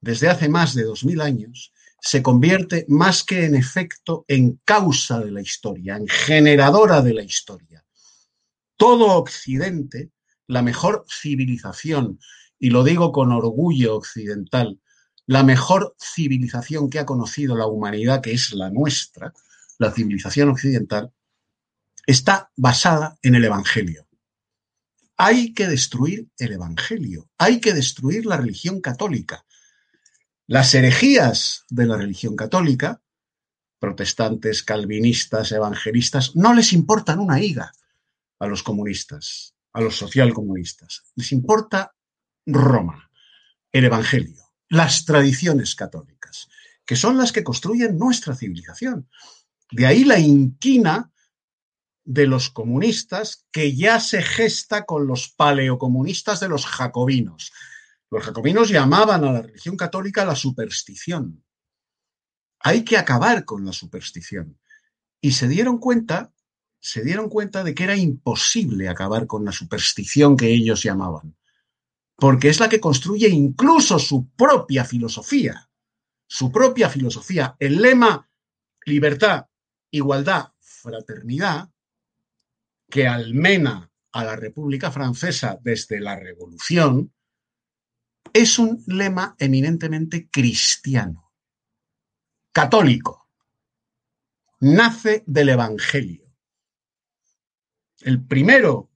desde hace más de dos mil años, se convierte más que en efecto en causa de la historia, en generadora de la historia. Todo Occidente, la mejor civilización, y lo digo con orgullo occidental, la mejor civilización que ha conocido la humanidad, que es la nuestra, la civilización occidental, está basada en el Evangelio. Hay que destruir el Evangelio, hay que destruir la religión católica. Las herejías de la religión católica, protestantes, calvinistas, evangelistas, no les importan una higa a los comunistas, a los socialcomunistas. Les importa Roma, el Evangelio, las tradiciones católicas, que son las que construyen nuestra civilización. De ahí la inquina de los comunistas que ya se gesta con los paleocomunistas de los jacobinos. Los jacobinos llamaban a la religión católica la superstición. Hay que acabar con la superstición. Y se dieron cuenta, se dieron cuenta de que era imposible acabar con la superstición que ellos llamaban, porque es la que construye incluso su propia filosofía, su propia filosofía. El lema libertad, igualdad, fraternidad que almena a la República Francesa desde la Revolución es un lema eminentemente cristiano. católico, nace del Evangelio. El primero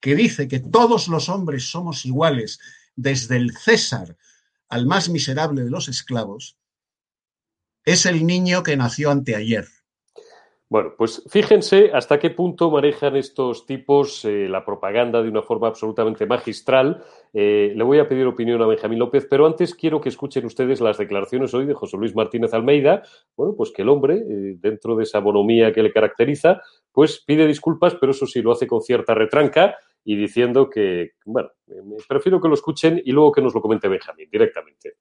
que dice que todos los hombres somos iguales, desde el César al más miserable de los esclavos, es el niño que nació anteayer. Bueno, pues fíjense hasta qué punto manejan estos tipos eh, la propaganda de una forma absolutamente magistral. Eh, le voy a pedir opinión a Benjamín López, pero antes quiero que escuchen ustedes las declaraciones hoy de José Luis Martínez Almeida. Bueno, pues que el hombre, eh, dentro de esa bonomía que le caracteriza, pues pide disculpas, pero eso sí lo hace con cierta retranca y diciendo que, bueno, prefiero que lo escuchen y luego que nos lo comente Benjamín directamente.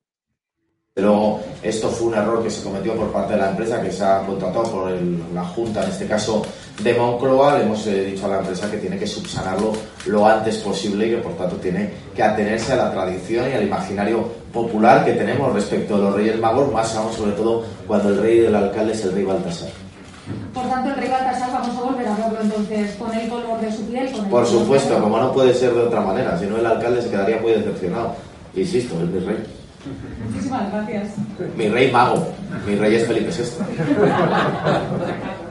Pero esto fue un error que se cometió por parte de la empresa que se ha contratado por la Junta, en este caso de Moncloa. Hemos eh, dicho a la empresa que tiene que subsanarlo lo antes posible y que por tanto tiene que atenerse a la tradición y al imaginario popular que tenemos respecto a los Reyes Magos, más aún sobre todo cuando el rey del alcalde es el rey Baltasar. Por tanto, el rey Baltasar vamos a volver a verlo entonces con el color de su piel. por supuesto, como no puede ser de otra manera, si no el alcalde se quedaría muy decepcionado. Insisto, el rey. Muchísimas gracias. Mi rey mago. Mi rey es Felipe VI. *laughs*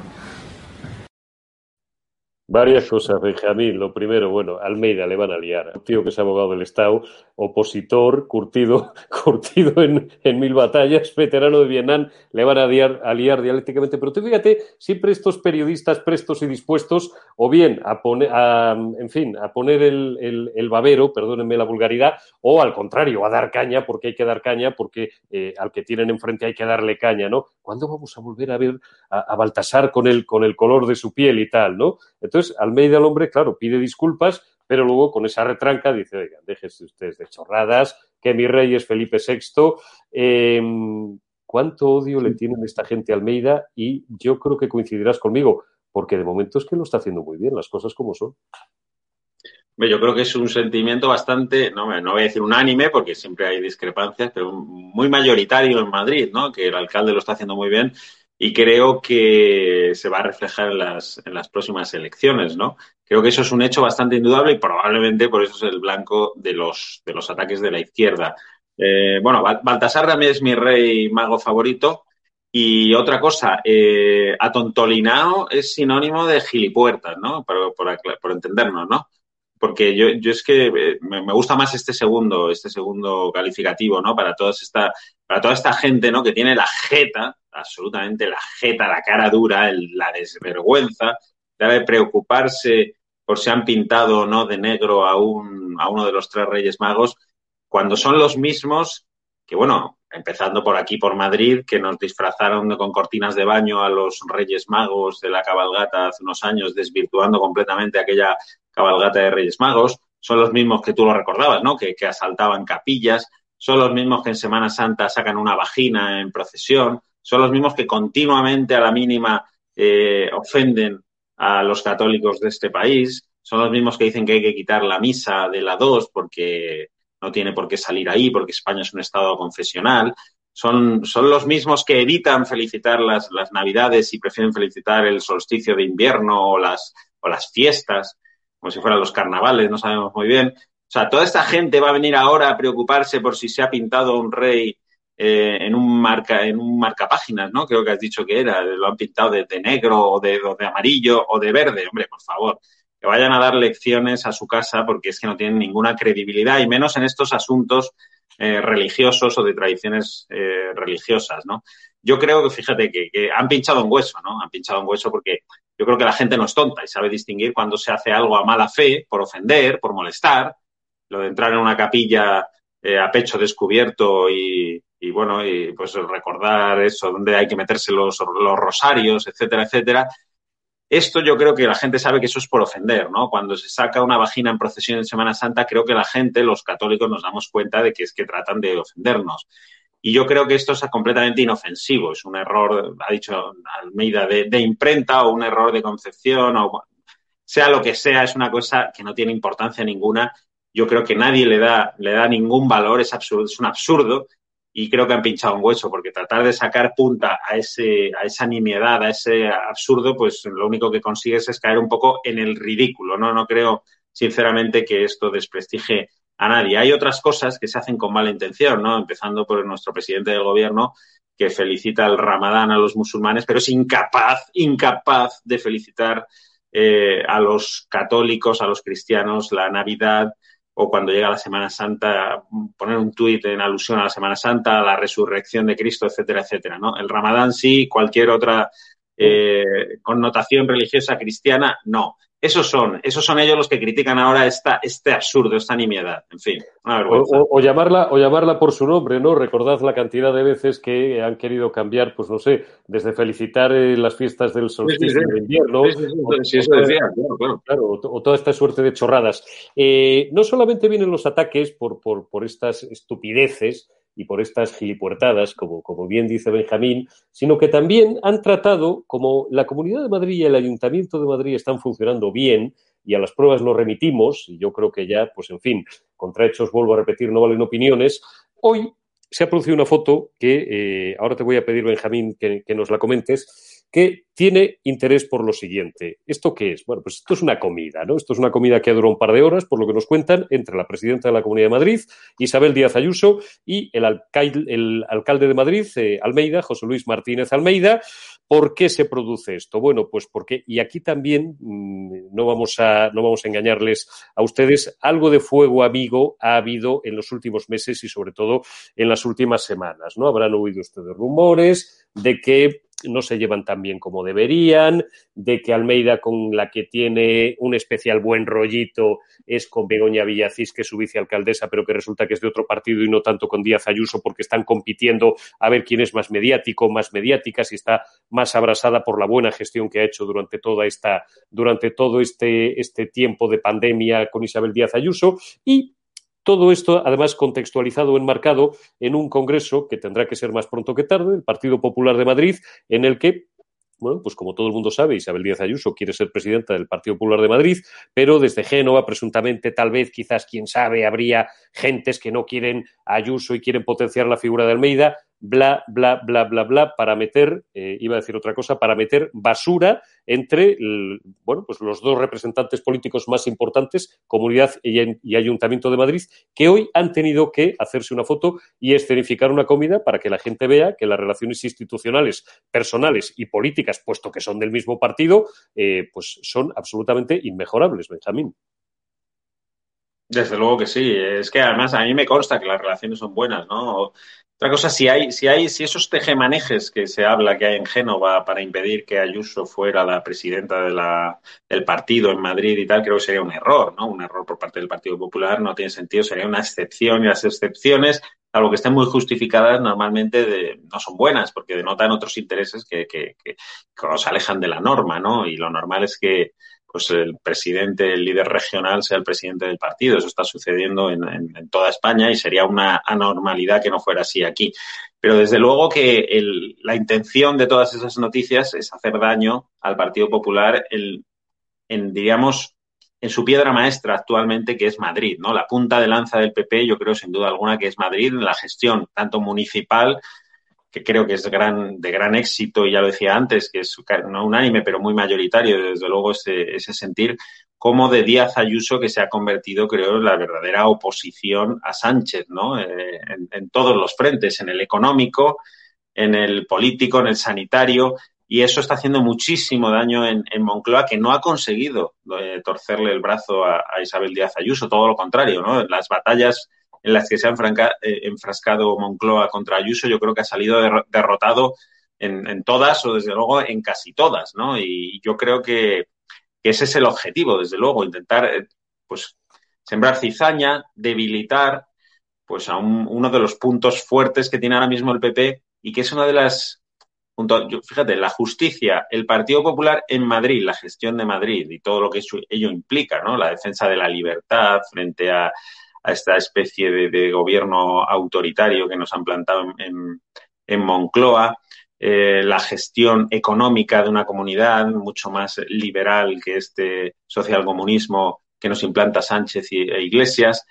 Varias cosas, Benjamín. Lo primero, bueno, Almeida le van a liar. Tío que es abogado del Estado, opositor, curtido, *laughs* curtido en, mil batallas, veterano de Vietnam, le van a liar, a liar dialécticamente. Pero tú fíjate, siempre estos periodistas prestos y dispuestos, o bien a poner, en fin, a poner el, el, babero, perdónenme la vulgaridad, o al contrario, a dar caña, porque hay que dar caña, porque eh, al que tienen enfrente hay que darle caña, ¿no? ¿Cuándo vamos a volver a ver a, a Baltasar con el, con el color de su piel y tal, ¿no? Entonces, Almeida, el hombre, claro, pide disculpas, pero luego con esa retranca dice, oigan, déjense ustedes de chorradas, que mi rey es Felipe VI. Em, ¿Cuánto odio le tienen esta gente a Almeida? Y yo creo que coincidirás conmigo, porque de momento es que lo está haciendo muy bien, las cosas como son. Yo creo que es un sentimiento bastante, no, no voy a decir unánime, porque siempre hay discrepancias, pero muy mayoritario en Madrid, ¿no? Que el alcalde lo está haciendo muy bien y creo que se va a reflejar en las, en las próximas elecciones, ¿no? Creo que eso es un hecho bastante indudable y probablemente por eso es el blanco de los, de los ataques de la izquierda. Eh, bueno, Baltasar también es mi rey mago favorito. Y otra cosa, eh, atontolinao es sinónimo de gilipuertas, ¿no? Por, por, por entendernos, ¿no? Porque yo, yo es que eh, me, gusta más este segundo, este segundo calificativo, ¿no? Para toda esta, para toda esta gente, ¿no? Que tiene la jeta, absolutamente la jeta, la cara dura, la desvergüenza, debe preocuparse por si han pintado o no de negro a, un, a uno de los tres Reyes Magos, cuando son los mismos que, bueno, empezando por aquí, por Madrid, que nos disfrazaron con cortinas de baño a los Reyes Magos de la cabalgata hace unos años, desvirtuando completamente aquella cabalgata de Reyes Magos. Son los mismos que tú lo recordabas, ¿no? Que, asaltaban capillas. Son los mismos que en Semana Santa sacan una vagina en procesión. Son los mismos que continuamente a la mínima eh, ofenden a los católicos de este país. Son los mismos que dicen que hay que quitar la misa de la 2 porque no tiene por qué salir ahí porque España es un Estado confesional. Son, son los mismos que evitan felicitar las, las Navidades y prefieren felicitar el solsticio de invierno o las, o las fiestas, como si fueran los carnavales, no sabemos muy bien. O sea, toda esta gente va a venir ahora a preocuparse por si se ha pintado un rey eh, en un marca en un marcapáginas, ¿no? Creo que has dicho que era, lo han pintado de, negro o de, amarillo o de verde. Hombre, por favor, que vayan a dar lecciones a su casa porque es que no tienen ninguna credibilidad y menos en estos asuntos eh, religiosos o de tradiciones eh, religiosas, ¿no? Yo creo que, fíjate, que, han pinchado un hueso, ¿no? Han pinchado un hueso porque yo creo que la gente no es tonta y sabe distinguir cuando se hace algo a mala fe, por ofender, por molestar, lo de entrar en una capilla eh, a pecho descubierto y, bueno, y pues recordar eso, donde hay que meterse los rosarios, etcétera, etcétera, esto yo creo que la gente sabe que eso es por ofender, ¿no? Cuando se saca una vagina en procesión en Semana Santa, creo que la gente, los católicos, nos damos cuenta de que es que tratan de ofendernos. Y yo creo que esto es completamente inofensivo, es un error, ha dicho Almeida, de, de imprenta o un error de concepción, o sea lo que sea, es una cosa que no tiene importancia ninguna. Yo creo que nadie le da, le da ningún valor, es absurdo, es un absurdo y creo que han pinchado un hueso, porque tratar de sacar punta a, ese, a esa nimiedad, a ese absurdo, pues lo único que consigues es caer un poco en el ridículo, ¿no? No creo, sinceramente, que esto desprestigie a nadie. Hay otras cosas que se hacen con mala intención, ¿no? Empezando por nuestro presidente del gobierno, que felicita el Ramadán a los musulmanes, pero es incapaz, incapaz de felicitar eh, a los católicos, a los cristianos, la Navidad o cuando llega la Semana Santa, poner un tuit en alusión a la Semana Santa, a la resurrección de Cristo, etcétera, etcétera. ¿no? El Ramadán sí, cualquier otra eh, connotación religiosa cristiana, no. Esos son, esos son ellos los que critican ahora esta, este absurdo, esta nimiedad. En fin, una vergüenza. O, llamarla, o llamarla por su nombre, ¿no? Recordad la cantidad de veces que han querido cambiar, pues no sé, desde felicitar eh, las fiestas del solsticio de invierno. Sí, eso decía, claro, claro. o, toda esta suerte de chorradas. Eh, no solamente vienen los ataques por, por, por estas estupideces, y por estas gilipuertadas, como, como bien dice Benjamín, sino que también han tratado, como la Comunidad de Madrid y el Ayuntamiento de Madrid están funcionando bien, y a las pruebas nos remitimos, y yo creo que ya, pues en fin, contra hechos, vuelvo a repetir, no valen opiniones, hoy se ha producido una foto que eh, ahora te voy a pedir, Benjamín, que, que nos la comentes, que tiene interés por lo siguiente. ¿Esto qué es? Bueno, pues esto es una comida, ¿no? Esto es una comida que ha durado un par de horas, por lo que nos cuentan, entre la presidenta de la Comunidad de Madrid, Isabel Díaz Ayuso, y el alcalde, de Madrid, eh, Almeida, José Luis Martínez Almeida. ¿Por qué se produce esto? Bueno, pues porque, y aquí también mmm, no, vamos a, no vamos a engañarles a ustedes, algo de fuego amigo ha habido en los últimos meses y sobre todo en las últimas semanas, ¿no? Habrán oído ustedes rumores de que no se llevan tan bien como deberían, de que Almeida con la que tiene un especial buen rollito es con Begoña Villacís, que es su vicealcaldesa, pero que resulta que es de otro partido y no tanto con Díaz Ayuso, porque están compitiendo a ver quién es más mediático, más mediática, si está más abrasada por la buena gestión que ha hecho durante toda esta, durante todo este, este tiempo de pandemia con Isabel Díaz Ayuso. Y todo esto, además, contextualizado, enmarcado en un congreso que tendrá que ser más pronto que tarde, el Partido Popular de Madrid, en el que bueno, pues como todo el mundo sabe, Isabel Díaz Ayuso quiere ser presidenta del Partido Popular de Madrid, pero desde Génova, presuntamente, tal vez, quizás, quién sabe, habría gentes que no quieren Ayuso y quieren potenciar la figura de Almeida bla, bla, bla, bla, bla, para meter, eh, iba a decir otra cosa, para meter basura entre, bueno, pues los dos representantes políticos más importantes, Comunidad y, y, Ayuntamiento de Madrid, que hoy han tenido que hacerse una foto y escenificar una comida para que la gente vea que las relaciones institucionales, personales y políticas, puesto que son del mismo partido, eh, pues son absolutamente inmejorables, Benjamín. Desde luego que sí. Es que además a mí me consta que las relaciones son buenas, ¿no? Otra cosa, si hay, si hay, si esos tejemanejes que se habla que hay en Génova para impedir que Ayuso fuera la presidenta del partido en Madrid y tal, creo que sería un error, ¿no? Un error por parte del Partido Popular, no tiene sentido, sería una excepción y las excepciones, algo que estén muy justificadas, normalmente de, no son buenas, porque denotan otros intereses que, que, que, que nos alejan de la norma, ¿no? Y lo normal es que, pues el presidente, el líder regional sea el presidente del partido. Eso está sucediendo en, en, toda España y sería una anormalidad que no fuera así aquí. Pero desde luego que la intención de todas esas noticias es hacer daño al Partido Popular en, diríamos, en su piedra maestra actualmente, que es Madrid, ¿no? La punta de lanza del PP, yo creo sin duda alguna que es Madrid, en la gestión tanto municipal que creo que es gran, de gran éxito, y ya lo decía antes, que es no unánime, pero muy mayoritario, desde luego, ese, ese sentir, como de Díaz Ayuso, que se ha convertido, creo, en la verdadera oposición a Sánchez, ¿no? Eh, en, todos los frentes, en el económico, en el político, en el sanitario, y eso está haciendo muchísimo daño en, en Moncloa, que no ha conseguido eh, torcerle el brazo a, a, Isabel Díaz Ayuso, todo lo contrario, ¿no? Las batallas en las que se ha eh, enfrascado Moncloa contra Ayuso, yo creo que ha salido derrotado en, todas o desde luego en casi todas, ¿no? Y yo creo que, ese es el objetivo, desde luego, intentar eh, pues sembrar cizaña, debilitar pues a un, uno de los puntos fuertes que tiene ahora mismo el PP y que es una de las fíjate, la justicia, el Partido Popular en Madrid, la gestión de Madrid y todo lo que ello implica, ¿no? La defensa de la libertad frente a, a esta especie de, gobierno autoritario que nos han plantado en, en Moncloa, eh, la gestión económica de una comunidad mucho más liberal que este socialcomunismo que nos implanta Sánchez y, e Iglesias.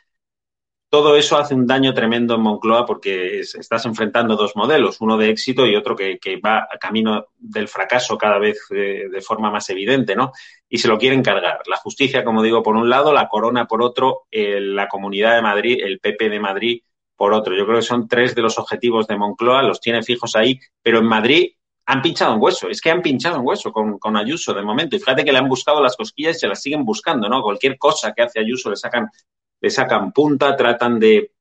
Todo eso hace un daño tremendo en Moncloa porque es, estás enfrentando dos modelos, uno de éxito y otro que, va a camino del fracaso cada vez de, de forma más evidente, ¿no? y se lo quieren cargar. La justicia, como digo, por un lado, la corona por otro, eh, la Comunidad de Madrid, el PP de Madrid por otro. Yo creo que son tres de los objetivos de Moncloa, los tiene fijos ahí, pero en Madrid han pinchado en hueso, es que han pinchado en hueso con, con, Ayuso de momento. Y fíjate que le han buscado las cosquillas y se las siguen buscando, ¿no? Cualquier cosa que hace Ayuso le sacan, le sacan punta, tratan de,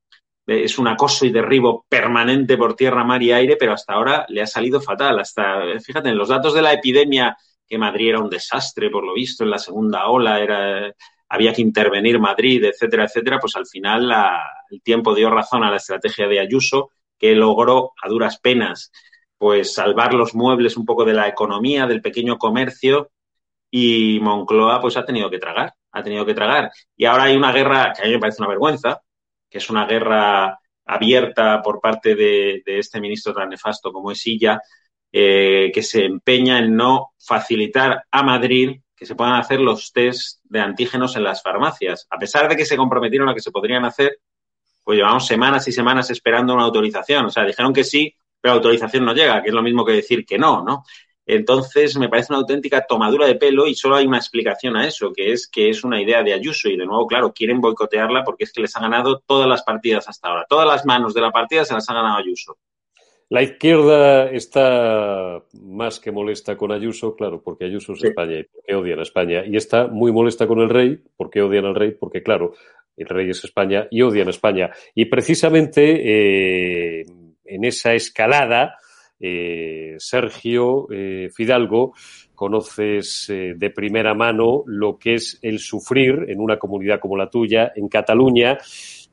Es un acoso y derribo permanente por tierra, mar y aire, pero hasta ahora le ha salido fatal. Hasta, fíjate, en los datos de la epidemia, que Madrid era un desastre, por lo visto, en la segunda ola, era había que intervenir Madrid, etcétera, etcétera, pues al final el tiempo dio razón a la estrategia de Ayuso, que logró a duras penas pues salvar los muebles un poco de la economía, del pequeño comercio, y Moncloa pues ha tenido que tragar, ha tenido que tragar. Y ahora hay una guerra que a mí me parece una vergüenza, que es una guerra abierta por parte de, este ministro tan nefasto como es Silla, eh, que se empeña en no facilitar a Madrid que se puedan hacer los test de antígenos en las farmacias. A pesar de que se comprometieron a que se podrían hacer, pues llevamos semanas y semanas esperando una autorización. O sea, dijeron que sí, pero la autorización no llega, que es lo mismo que decir que no, ¿no? Entonces, me parece una auténtica tomadura de pelo y solo hay una explicación a eso, que es que es una idea de Ayuso y de nuevo, claro, quieren boicotearla porque es que les ha ganado todas las partidas hasta ahora. Todas las manos de la partida se las ha ganado Ayuso. La izquierda está más que molesta con Ayuso, claro, porque Ayuso es sí. España y porque odian a España. Y está muy molesta con el rey, porque odian al rey, porque, claro, el rey es España y odian a España. Y precisamente eh, en esa escalada, eh, Sergio eh, Fidalgo, conoces eh, de primera mano lo que es el sufrir en una comunidad como la tuya, en Cataluña,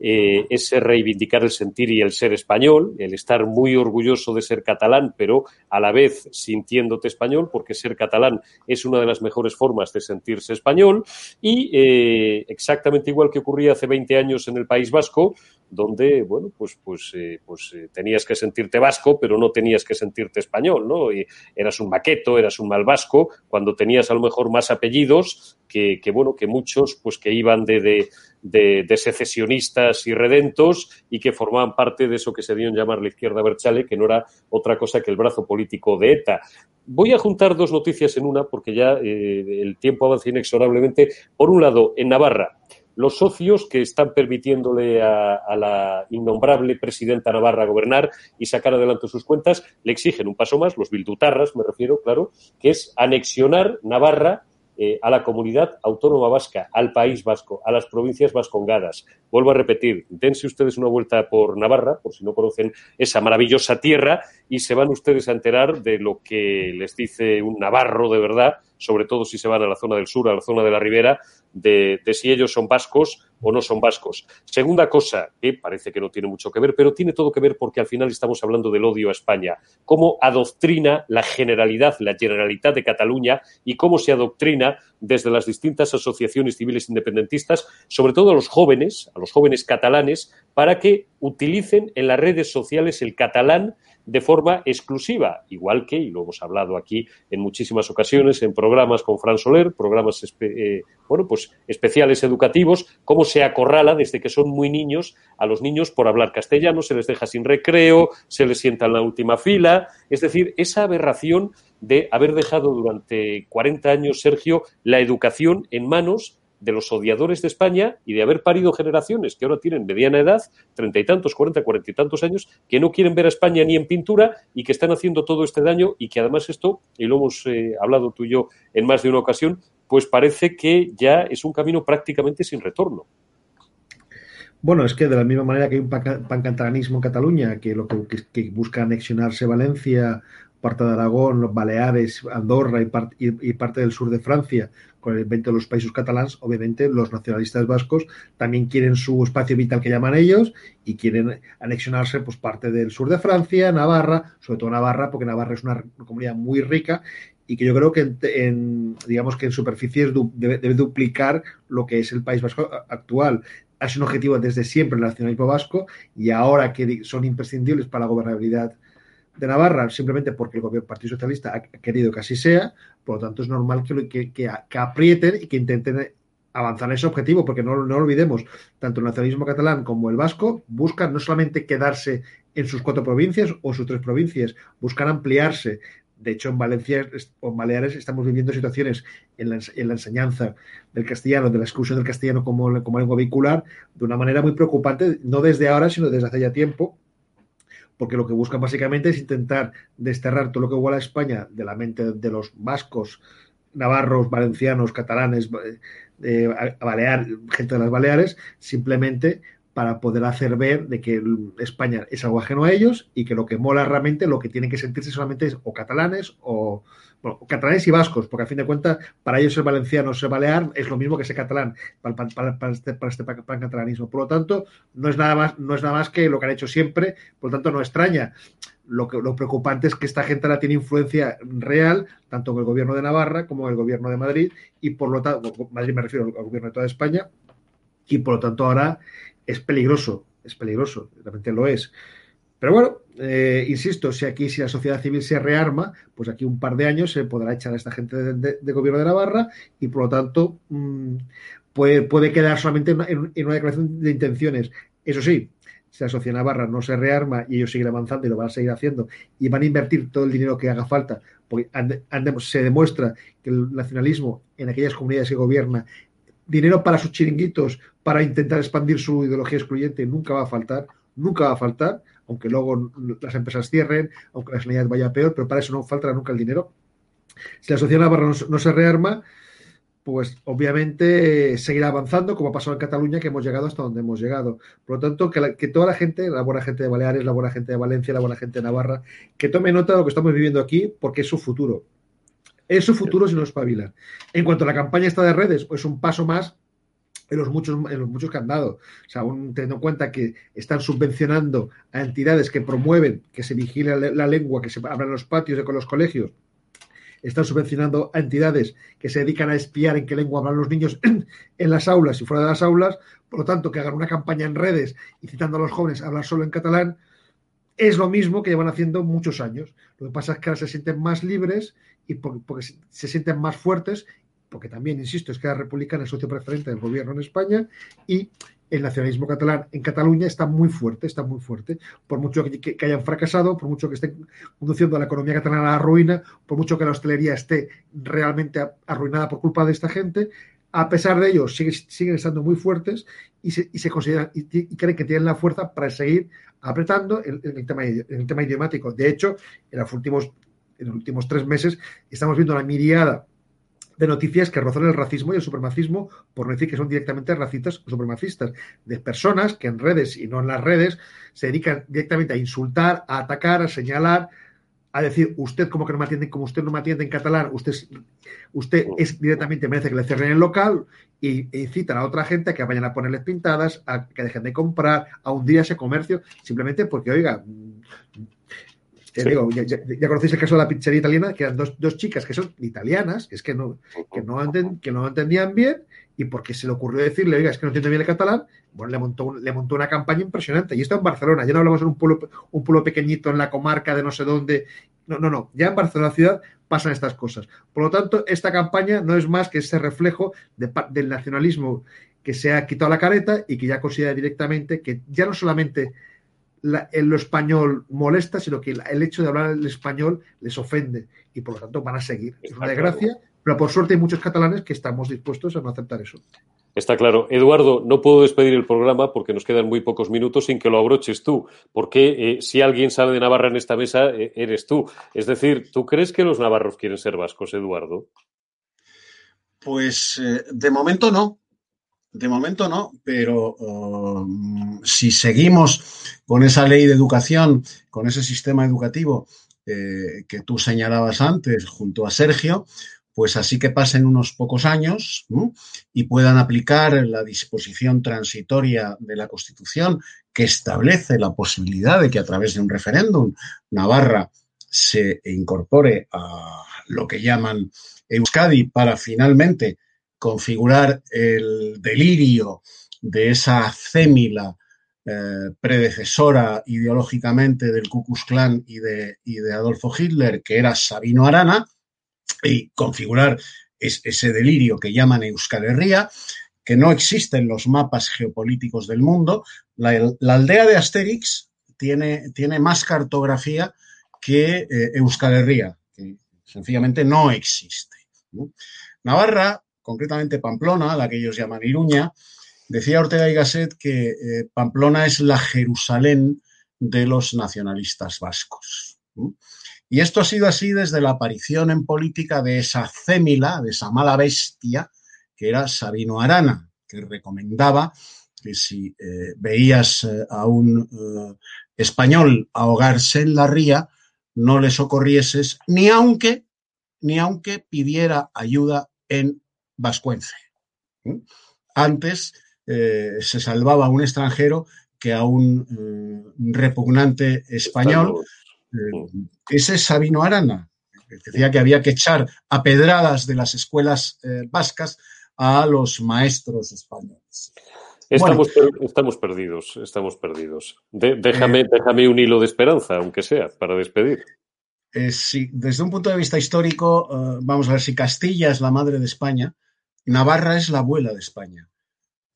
eh, ese reivindicar el sentir y el ser español, el estar muy orgulloso de ser catalán, pero a la vez sintiéndote español, porque ser catalán es una de las mejores formas de sentirse español, y eh, exactamente igual que ocurría hace 20 años en el País Vasco, donde, bueno, pues, pues, eh, pues eh, tenías que sentirte vasco, pero no tenías que sentirte español, ¿no? Y eras un maqueto, eras un mal vasco, cuando tenías a lo mejor más apellidos que, bueno, que muchos, pues que iban de, de, secesionistas y redentos y que formaban parte de eso que se dio en llamar la izquierda Berchale, que no era otra cosa que el brazo político de ETA. Voy a juntar dos noticias en una porque ya eh, el tiempo avanza inexorablemente. Por un lado, en Navarra, los socios que están permitiéndole a, a, la innombrable presidenta Navarra gobernar y sacar adelante sus cuentas, le exigen un paso más, los bildutarras me refiero, claro, que es anexionar Navarra eh, a la comunidad autónoma vasca, al País Vasco, a las provincias vascongadas. Vuelvo a repetir, dense ustedes una vuelta por Navarra, por si no conocen esa maravillosa tierra, y se van ustedes a enterar de lo que les dice un navarro de verdad, sobre todo si se van a la zona del sur, a la zona de la ribera, de, de si ellos son vascos o no son vascos. Segunda cosa, que parece que no tiene mucho que ver, pero tiene todo que ver porque al final estamos hablando del odio a España. Cómo adoctrina la generalidad, la generalidad de Cataluña y cómo se adoctrina desde las distintas asociaciones civiles independentistas, sobre todo a los jóvenes, a los jóvenes catalanes, para que utilicen en las redes sociales el catalán de forma exclusiva, igual que, y lo hemos hablado aquí en muchísimas ocasiones, en programas con Fran Soler, programas eh, bueno, pues especiales educativos, cómo se acorrala desde que son muy niños a los niños por hablar castellano, se les deja sin recreo, se les sienta en la última fila, es decir, esa aberración de haber dejado durante 40 años, Sergio, la educación en manos de los odiadores de España y de haber parido generaciones que ahora tienen mediana edad, treinta y tantos, cuarenta, cuarenta y tantos años, que no quieren ver a España ni en pintura y que están haciendo todo este daño y que además esto, y lo hemos eh, hablado tú y yo en más de una ocasión, pues parece que ya es un camino prácticamente sin retorno. Bueno, es que de la misma manera que hay un pancatalanismo en Cataluña, que lo que, busca anexionarse Valencia, parte de Aragón, los Baleares, Andorra y, y, parte del sur de Francia, con el invento de los países catalans, obviamente los nacionalistas vascos también quieren su espacio vital que llaman ellos y quieren anexionarse pues parte del sur de Francia, Navarra, sobre todo Navarra, porque Navarra es una comunidad muy rica y que yo creo que en, digamos que en superficie debe, debe, duplicar lo que es el País Vasco actual. Es un objetivo desde siempre el nacionalismo vasco y ahora que son imprescindibles para la gobernabilidad de Navarra simplemente porque el gobierno Partido Socialista ha querido que así sea, por lo tanto es normal que, que, que, que aprieten y que intenten avanzar en ese objetivo, porque no, no olvidemos, tanto el nacionalismo catalán como el vasco buscan no solamente quedarse en sus cuatro provincias o sus tres provincias, buscan ampliarse. De hecho, en Valencia o en Baleares estamos viviendo situaciones en la, enseñanza del castellano, de la exclusión del castellano como, como lengua vehicular, de una manera muy preocupante, no desde ahora, sino desde hace ya tiempo, porque lo que buscan básicamente es intentar desterrar todo lo que iguala a España de la mente de los vascos, navarros, valencianos, catalanes, eh, Balear, gente de las Baleares, simplemente para poder hacer ver de que España es algo ajeno a ellos y que lo que mola realmente, lo que tienen que sentirse solamente es o catalanes o, bueno, catalanes y vascos, porque a fin de cuentas para ellos ser valenciano o ser balear es lo mismo que ser catalán para, para, este, para este catalanismo. Por lo tanto, no es, nada más, no es nada más que lo que han hecho siempre, por lo tanto no extraña. Lo, que, lo preocupante es que esta gente ahora tiene influencia real, tanto en el gobierno de Navarra como en el gobierno de Madrid, y por lo tanto, Madrid me refiero al gobierno de toda España, y por lo tanto ahora es peligroso, es peligroso, realmente lo es. Pero bueno, eh, insisto, si aquí, si la sociedad civil se rearma, pues aquí un par de años se podrá echar a esta gente de, gobierno de Navarra y por lo tanto mm, puede, quedar solamente en, una declaración de intenciones. Eso sí, si la sociedad navarra no se rearma y ellos siguen avanzando y lo van a seguir haciendo y van a invertir todo el dinero que haga falta, porque se demuestra que el nacionalismo en aquellas comunidades que gobierna dinero para sus chiringuitos, para intentar expandir su ideología excluyente, nunca va a faltar, nunca va a faltar, aunque luego las empresas cierren, aunque la sanidad vaya peor, pero para eso no faltará nunca el dinero. Si la sociedad navarra no, se rearma, pues obviamente seguirá avanzando, como ha pasado en Cataluña, que hemos llegado hasta donde hemos llegado. Por lo tanto, que, toda la gente, la buena gente de Baleares, la buena gente de Valencia, la buena gente de Navarra, que tome nota de lo que estamos viviendo aquí, porque es su futuro. Es su futuro si no espabila. En cuanto a la campaña esta de redes, pues un paso más en los muchos, en los muchos que han dado. O sea, aún teniendo en cuenta que están subvencionando a entidades que promueven que se vigile la, lengua, que se abran los patios y con los colegios, están subvencionando a entidades que se dedican a espiar en qué lengua hablan los niños *clears throat* en las aulas y fuera de las aulas, por lo tanto, que hagan una campaña en redes incitando a los jóvenes a hablar solo en catalán, es lo mismo que llevan haciendo muchos años. Lo que pasa es que ahora se sienten más libres y porque, se sienten más fuertes, porque también, insisto, es que la Republicana es socio preferente del gobierno en España y el nacionalismo catalán en Cataluña está muy fuerte, está muy fuerte. Por mucho que, hayan fracasado, por mucho que estén conduciendo a la economía catalana a la ruina, por mucho que la hostelería esté realmente arruinada por culpa de esta gente, a pesar de ello, siguen, estando muy fuertes y se, consideran y, creen que tienen la fuerza para seguir apretando en, el tema, en el tema idiomático. De hecho, en los últimos en los últimos tres meses estamos viendo una miriada de noticias que rozan el racismo y el supremacismo, por no decir que son directamente racistas o supremacistas, de personas que en redes y no en las redes se dedican directamente a insultar, a atacar, a señalar, a decir usted como que no me atiende, como usted no me atiende en catalán, usted usted es directamente merece que le cierren el local y e incitan a otra gente a que vayan a ponerles pintadas, a que dejen de comprar, a hundir ese comercio, simplemente porque, oiga, ya, conocéis el caso de la pizzería italiana, que eran dos, dos chicas que son italianas, que es que no, que no, que no entendían bien, y porque se le ocurrió decirle, oiga, es que no entiende bien el catalán, bueno, le montó, le montó una campaña impresionante. Y esto en Barcelona, ya no hablamos de un pueblo, un pueblo pequeñito en la comarca de no sé dónde. No, no, no. Ya en Barcelona ciudad pasan estas cosas. Por lo tanto, esta campaña no es más que ese reflejo del nacionalismo que se ha quitado la careta y que ya considera directamente que ya no solamente la, lo español molesta, sino que el hecho de hablar el español les ofende y por lo tanto van a seguir. Es una desgracia, pero por suerte hay muchos catalanes que estamos dispuestos a no aceptar eso. Está claro. Eduardo, no puedo despedir el programa porque nos quedan muy pocos minutos sin que lo abroches tú. Porque eh, si alguien sale de Navarra en esta mesa, eh, eres tú. Es decir, ¿tú crees que los navarros quieren ser vascos, Eduardo? Pues eh, de momento no. De momento no, pero um, si seguimos con esa ley de educación, con ese sistema educativo eh, que tú señalabas antes junto a Sergio, pues así que pasen unos pocos años y puedan aplicar la disposición transitoria de la Constitución que establece la posibilidad de que a través de un referéndum Navarra se incorpore a lo que llaman Euskadi para finalmente configurar el delirio de esa cémila eh, predecesora ideológicamente del Ku Klux Klan y de, de, Adolfo Hitler, que era Sabino Arana, y configurar ese delirio que llaman Euskal Herria, que no existe en los mapas geopolíticos del mundo. La, aldea de Asterix tiene, tiene, más cartografía que eh, Euskal Herria. que sencillamente no existe. Navarra, concretamente Pamplona, la que ellos llaman Iruña, decía Ortega y Gasset que eh, Pamplona es la Jerusalén de los nacionalistas vascos. Y esto ha sido así desde la aparición en política de esa cémila, de esa mala bestia, que era Sabino Arana, que recomendaba que si eh, veías eh, a un español ahogarse en la ría, no le socorrieses, ni aunque, ni aunque pidiera ayuda en vascuence. Antes eh, se salvaba a un extranjero que a un eh, repugnante español. Eh, ese es Sabino Arana, que decía que había que echar a pedradas de las escuelas vascas a los maestros españoles. Estamos, estamos perdidos, estamos perdidos. déjame, déjame un hilo de esperanza, aunque sea, para despedir. sí, desde un punto de vista histórico, vamos a ver si Castilla es la madre de España, Navarra es la abuela de España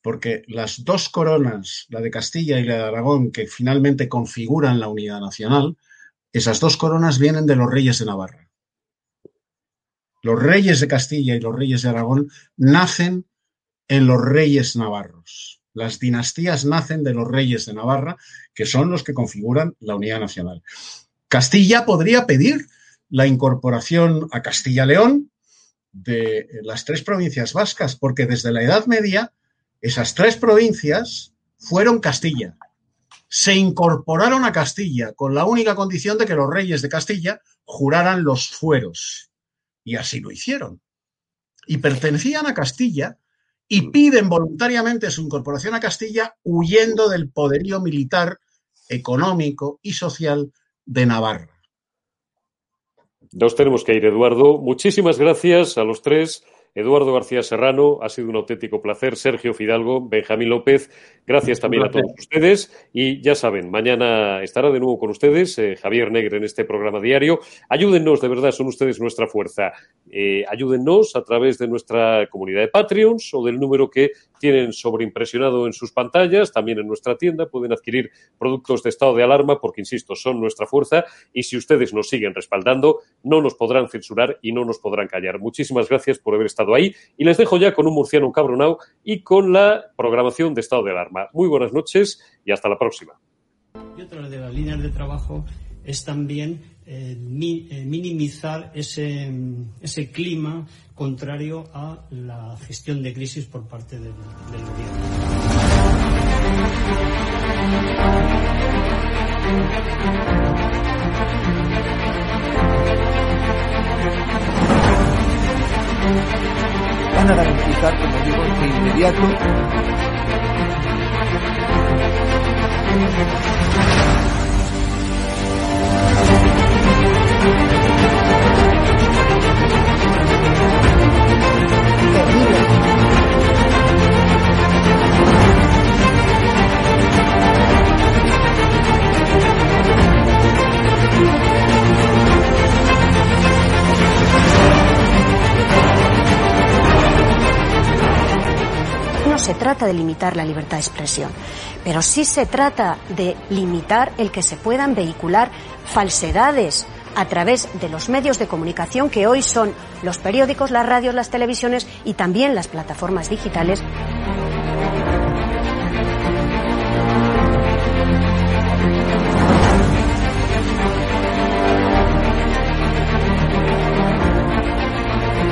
porque las dos coronas, la de Castilla y la de Aragón, que finalmente configuran la unidad nacional, esas dos coronas vienen de los reyes de Navarra. Los reyes de Castilla y los reyes de Aragón nacen en los reyes navarros. Las dinastías nacen de los reyes de Navarra, que son los que configuran la unidad nacional. Castilla podría pedir la incorporación a Castilla-León de las tres provincias vascas, porque desde la Edad Media esas tres provincias fueron Castilla. Se incorporaron a Castilla con la única condición de que los reyes de Castilla juraran los fueros. Y así lo hicieron. Y pertenecían a Castilla y piden voluntariamente su incorporación a Castilla huyendo del poderío militar, económico y social de Navarra. Nos tenemos que ir, Eduardo. Muchísimas gracias a los tres. Eduardo García Serrano, ha sido un auténtico placer. Sergio Fidalgo, Benjamín López, gracias también a todos ustedes. Y ya saben, mañana estará de nuevo con ustedes eh, Javier Negre en este programa diario. Ayúdennos, de verdad, son ustedes nuestra fuerza. Eh, ayúdennos a través de nuestra comunidad de Patreons o del número que tienen sobreimpresionado en sus pantallas, también en nuestra tienda. Pueden adquirir productos de estado de alarma porque, insisto, son nuestra fuerza. Y si ustedes nos siguen respaldando, no nos podrán censurar y no nos podrán callar. Muchísimas gracias por haber estado ahí. Y les dejo ya con un murciano cabronao y con la programación de estado de alarma. Muy buenas noches y hasta la próxima. Y otra de las líneas de trabajo es también eh, eh, minimizar ese, ese, clima contrario a la gestión de crisis por parte del, del gobierno. van a garantizar, como digo, de inmediato se trata de limitar la libertad de expresión, pero sí se trata de limitar el que se puedan vehicular falsedades a través de los medios de comunicación que hoy son los periódicos, las radios, las televisiones y también las plataformas digitales.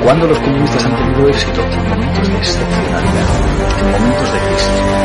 Cuando los comunistas han tenido éxito en momentos de excepcionalidad, en momentos de crisis.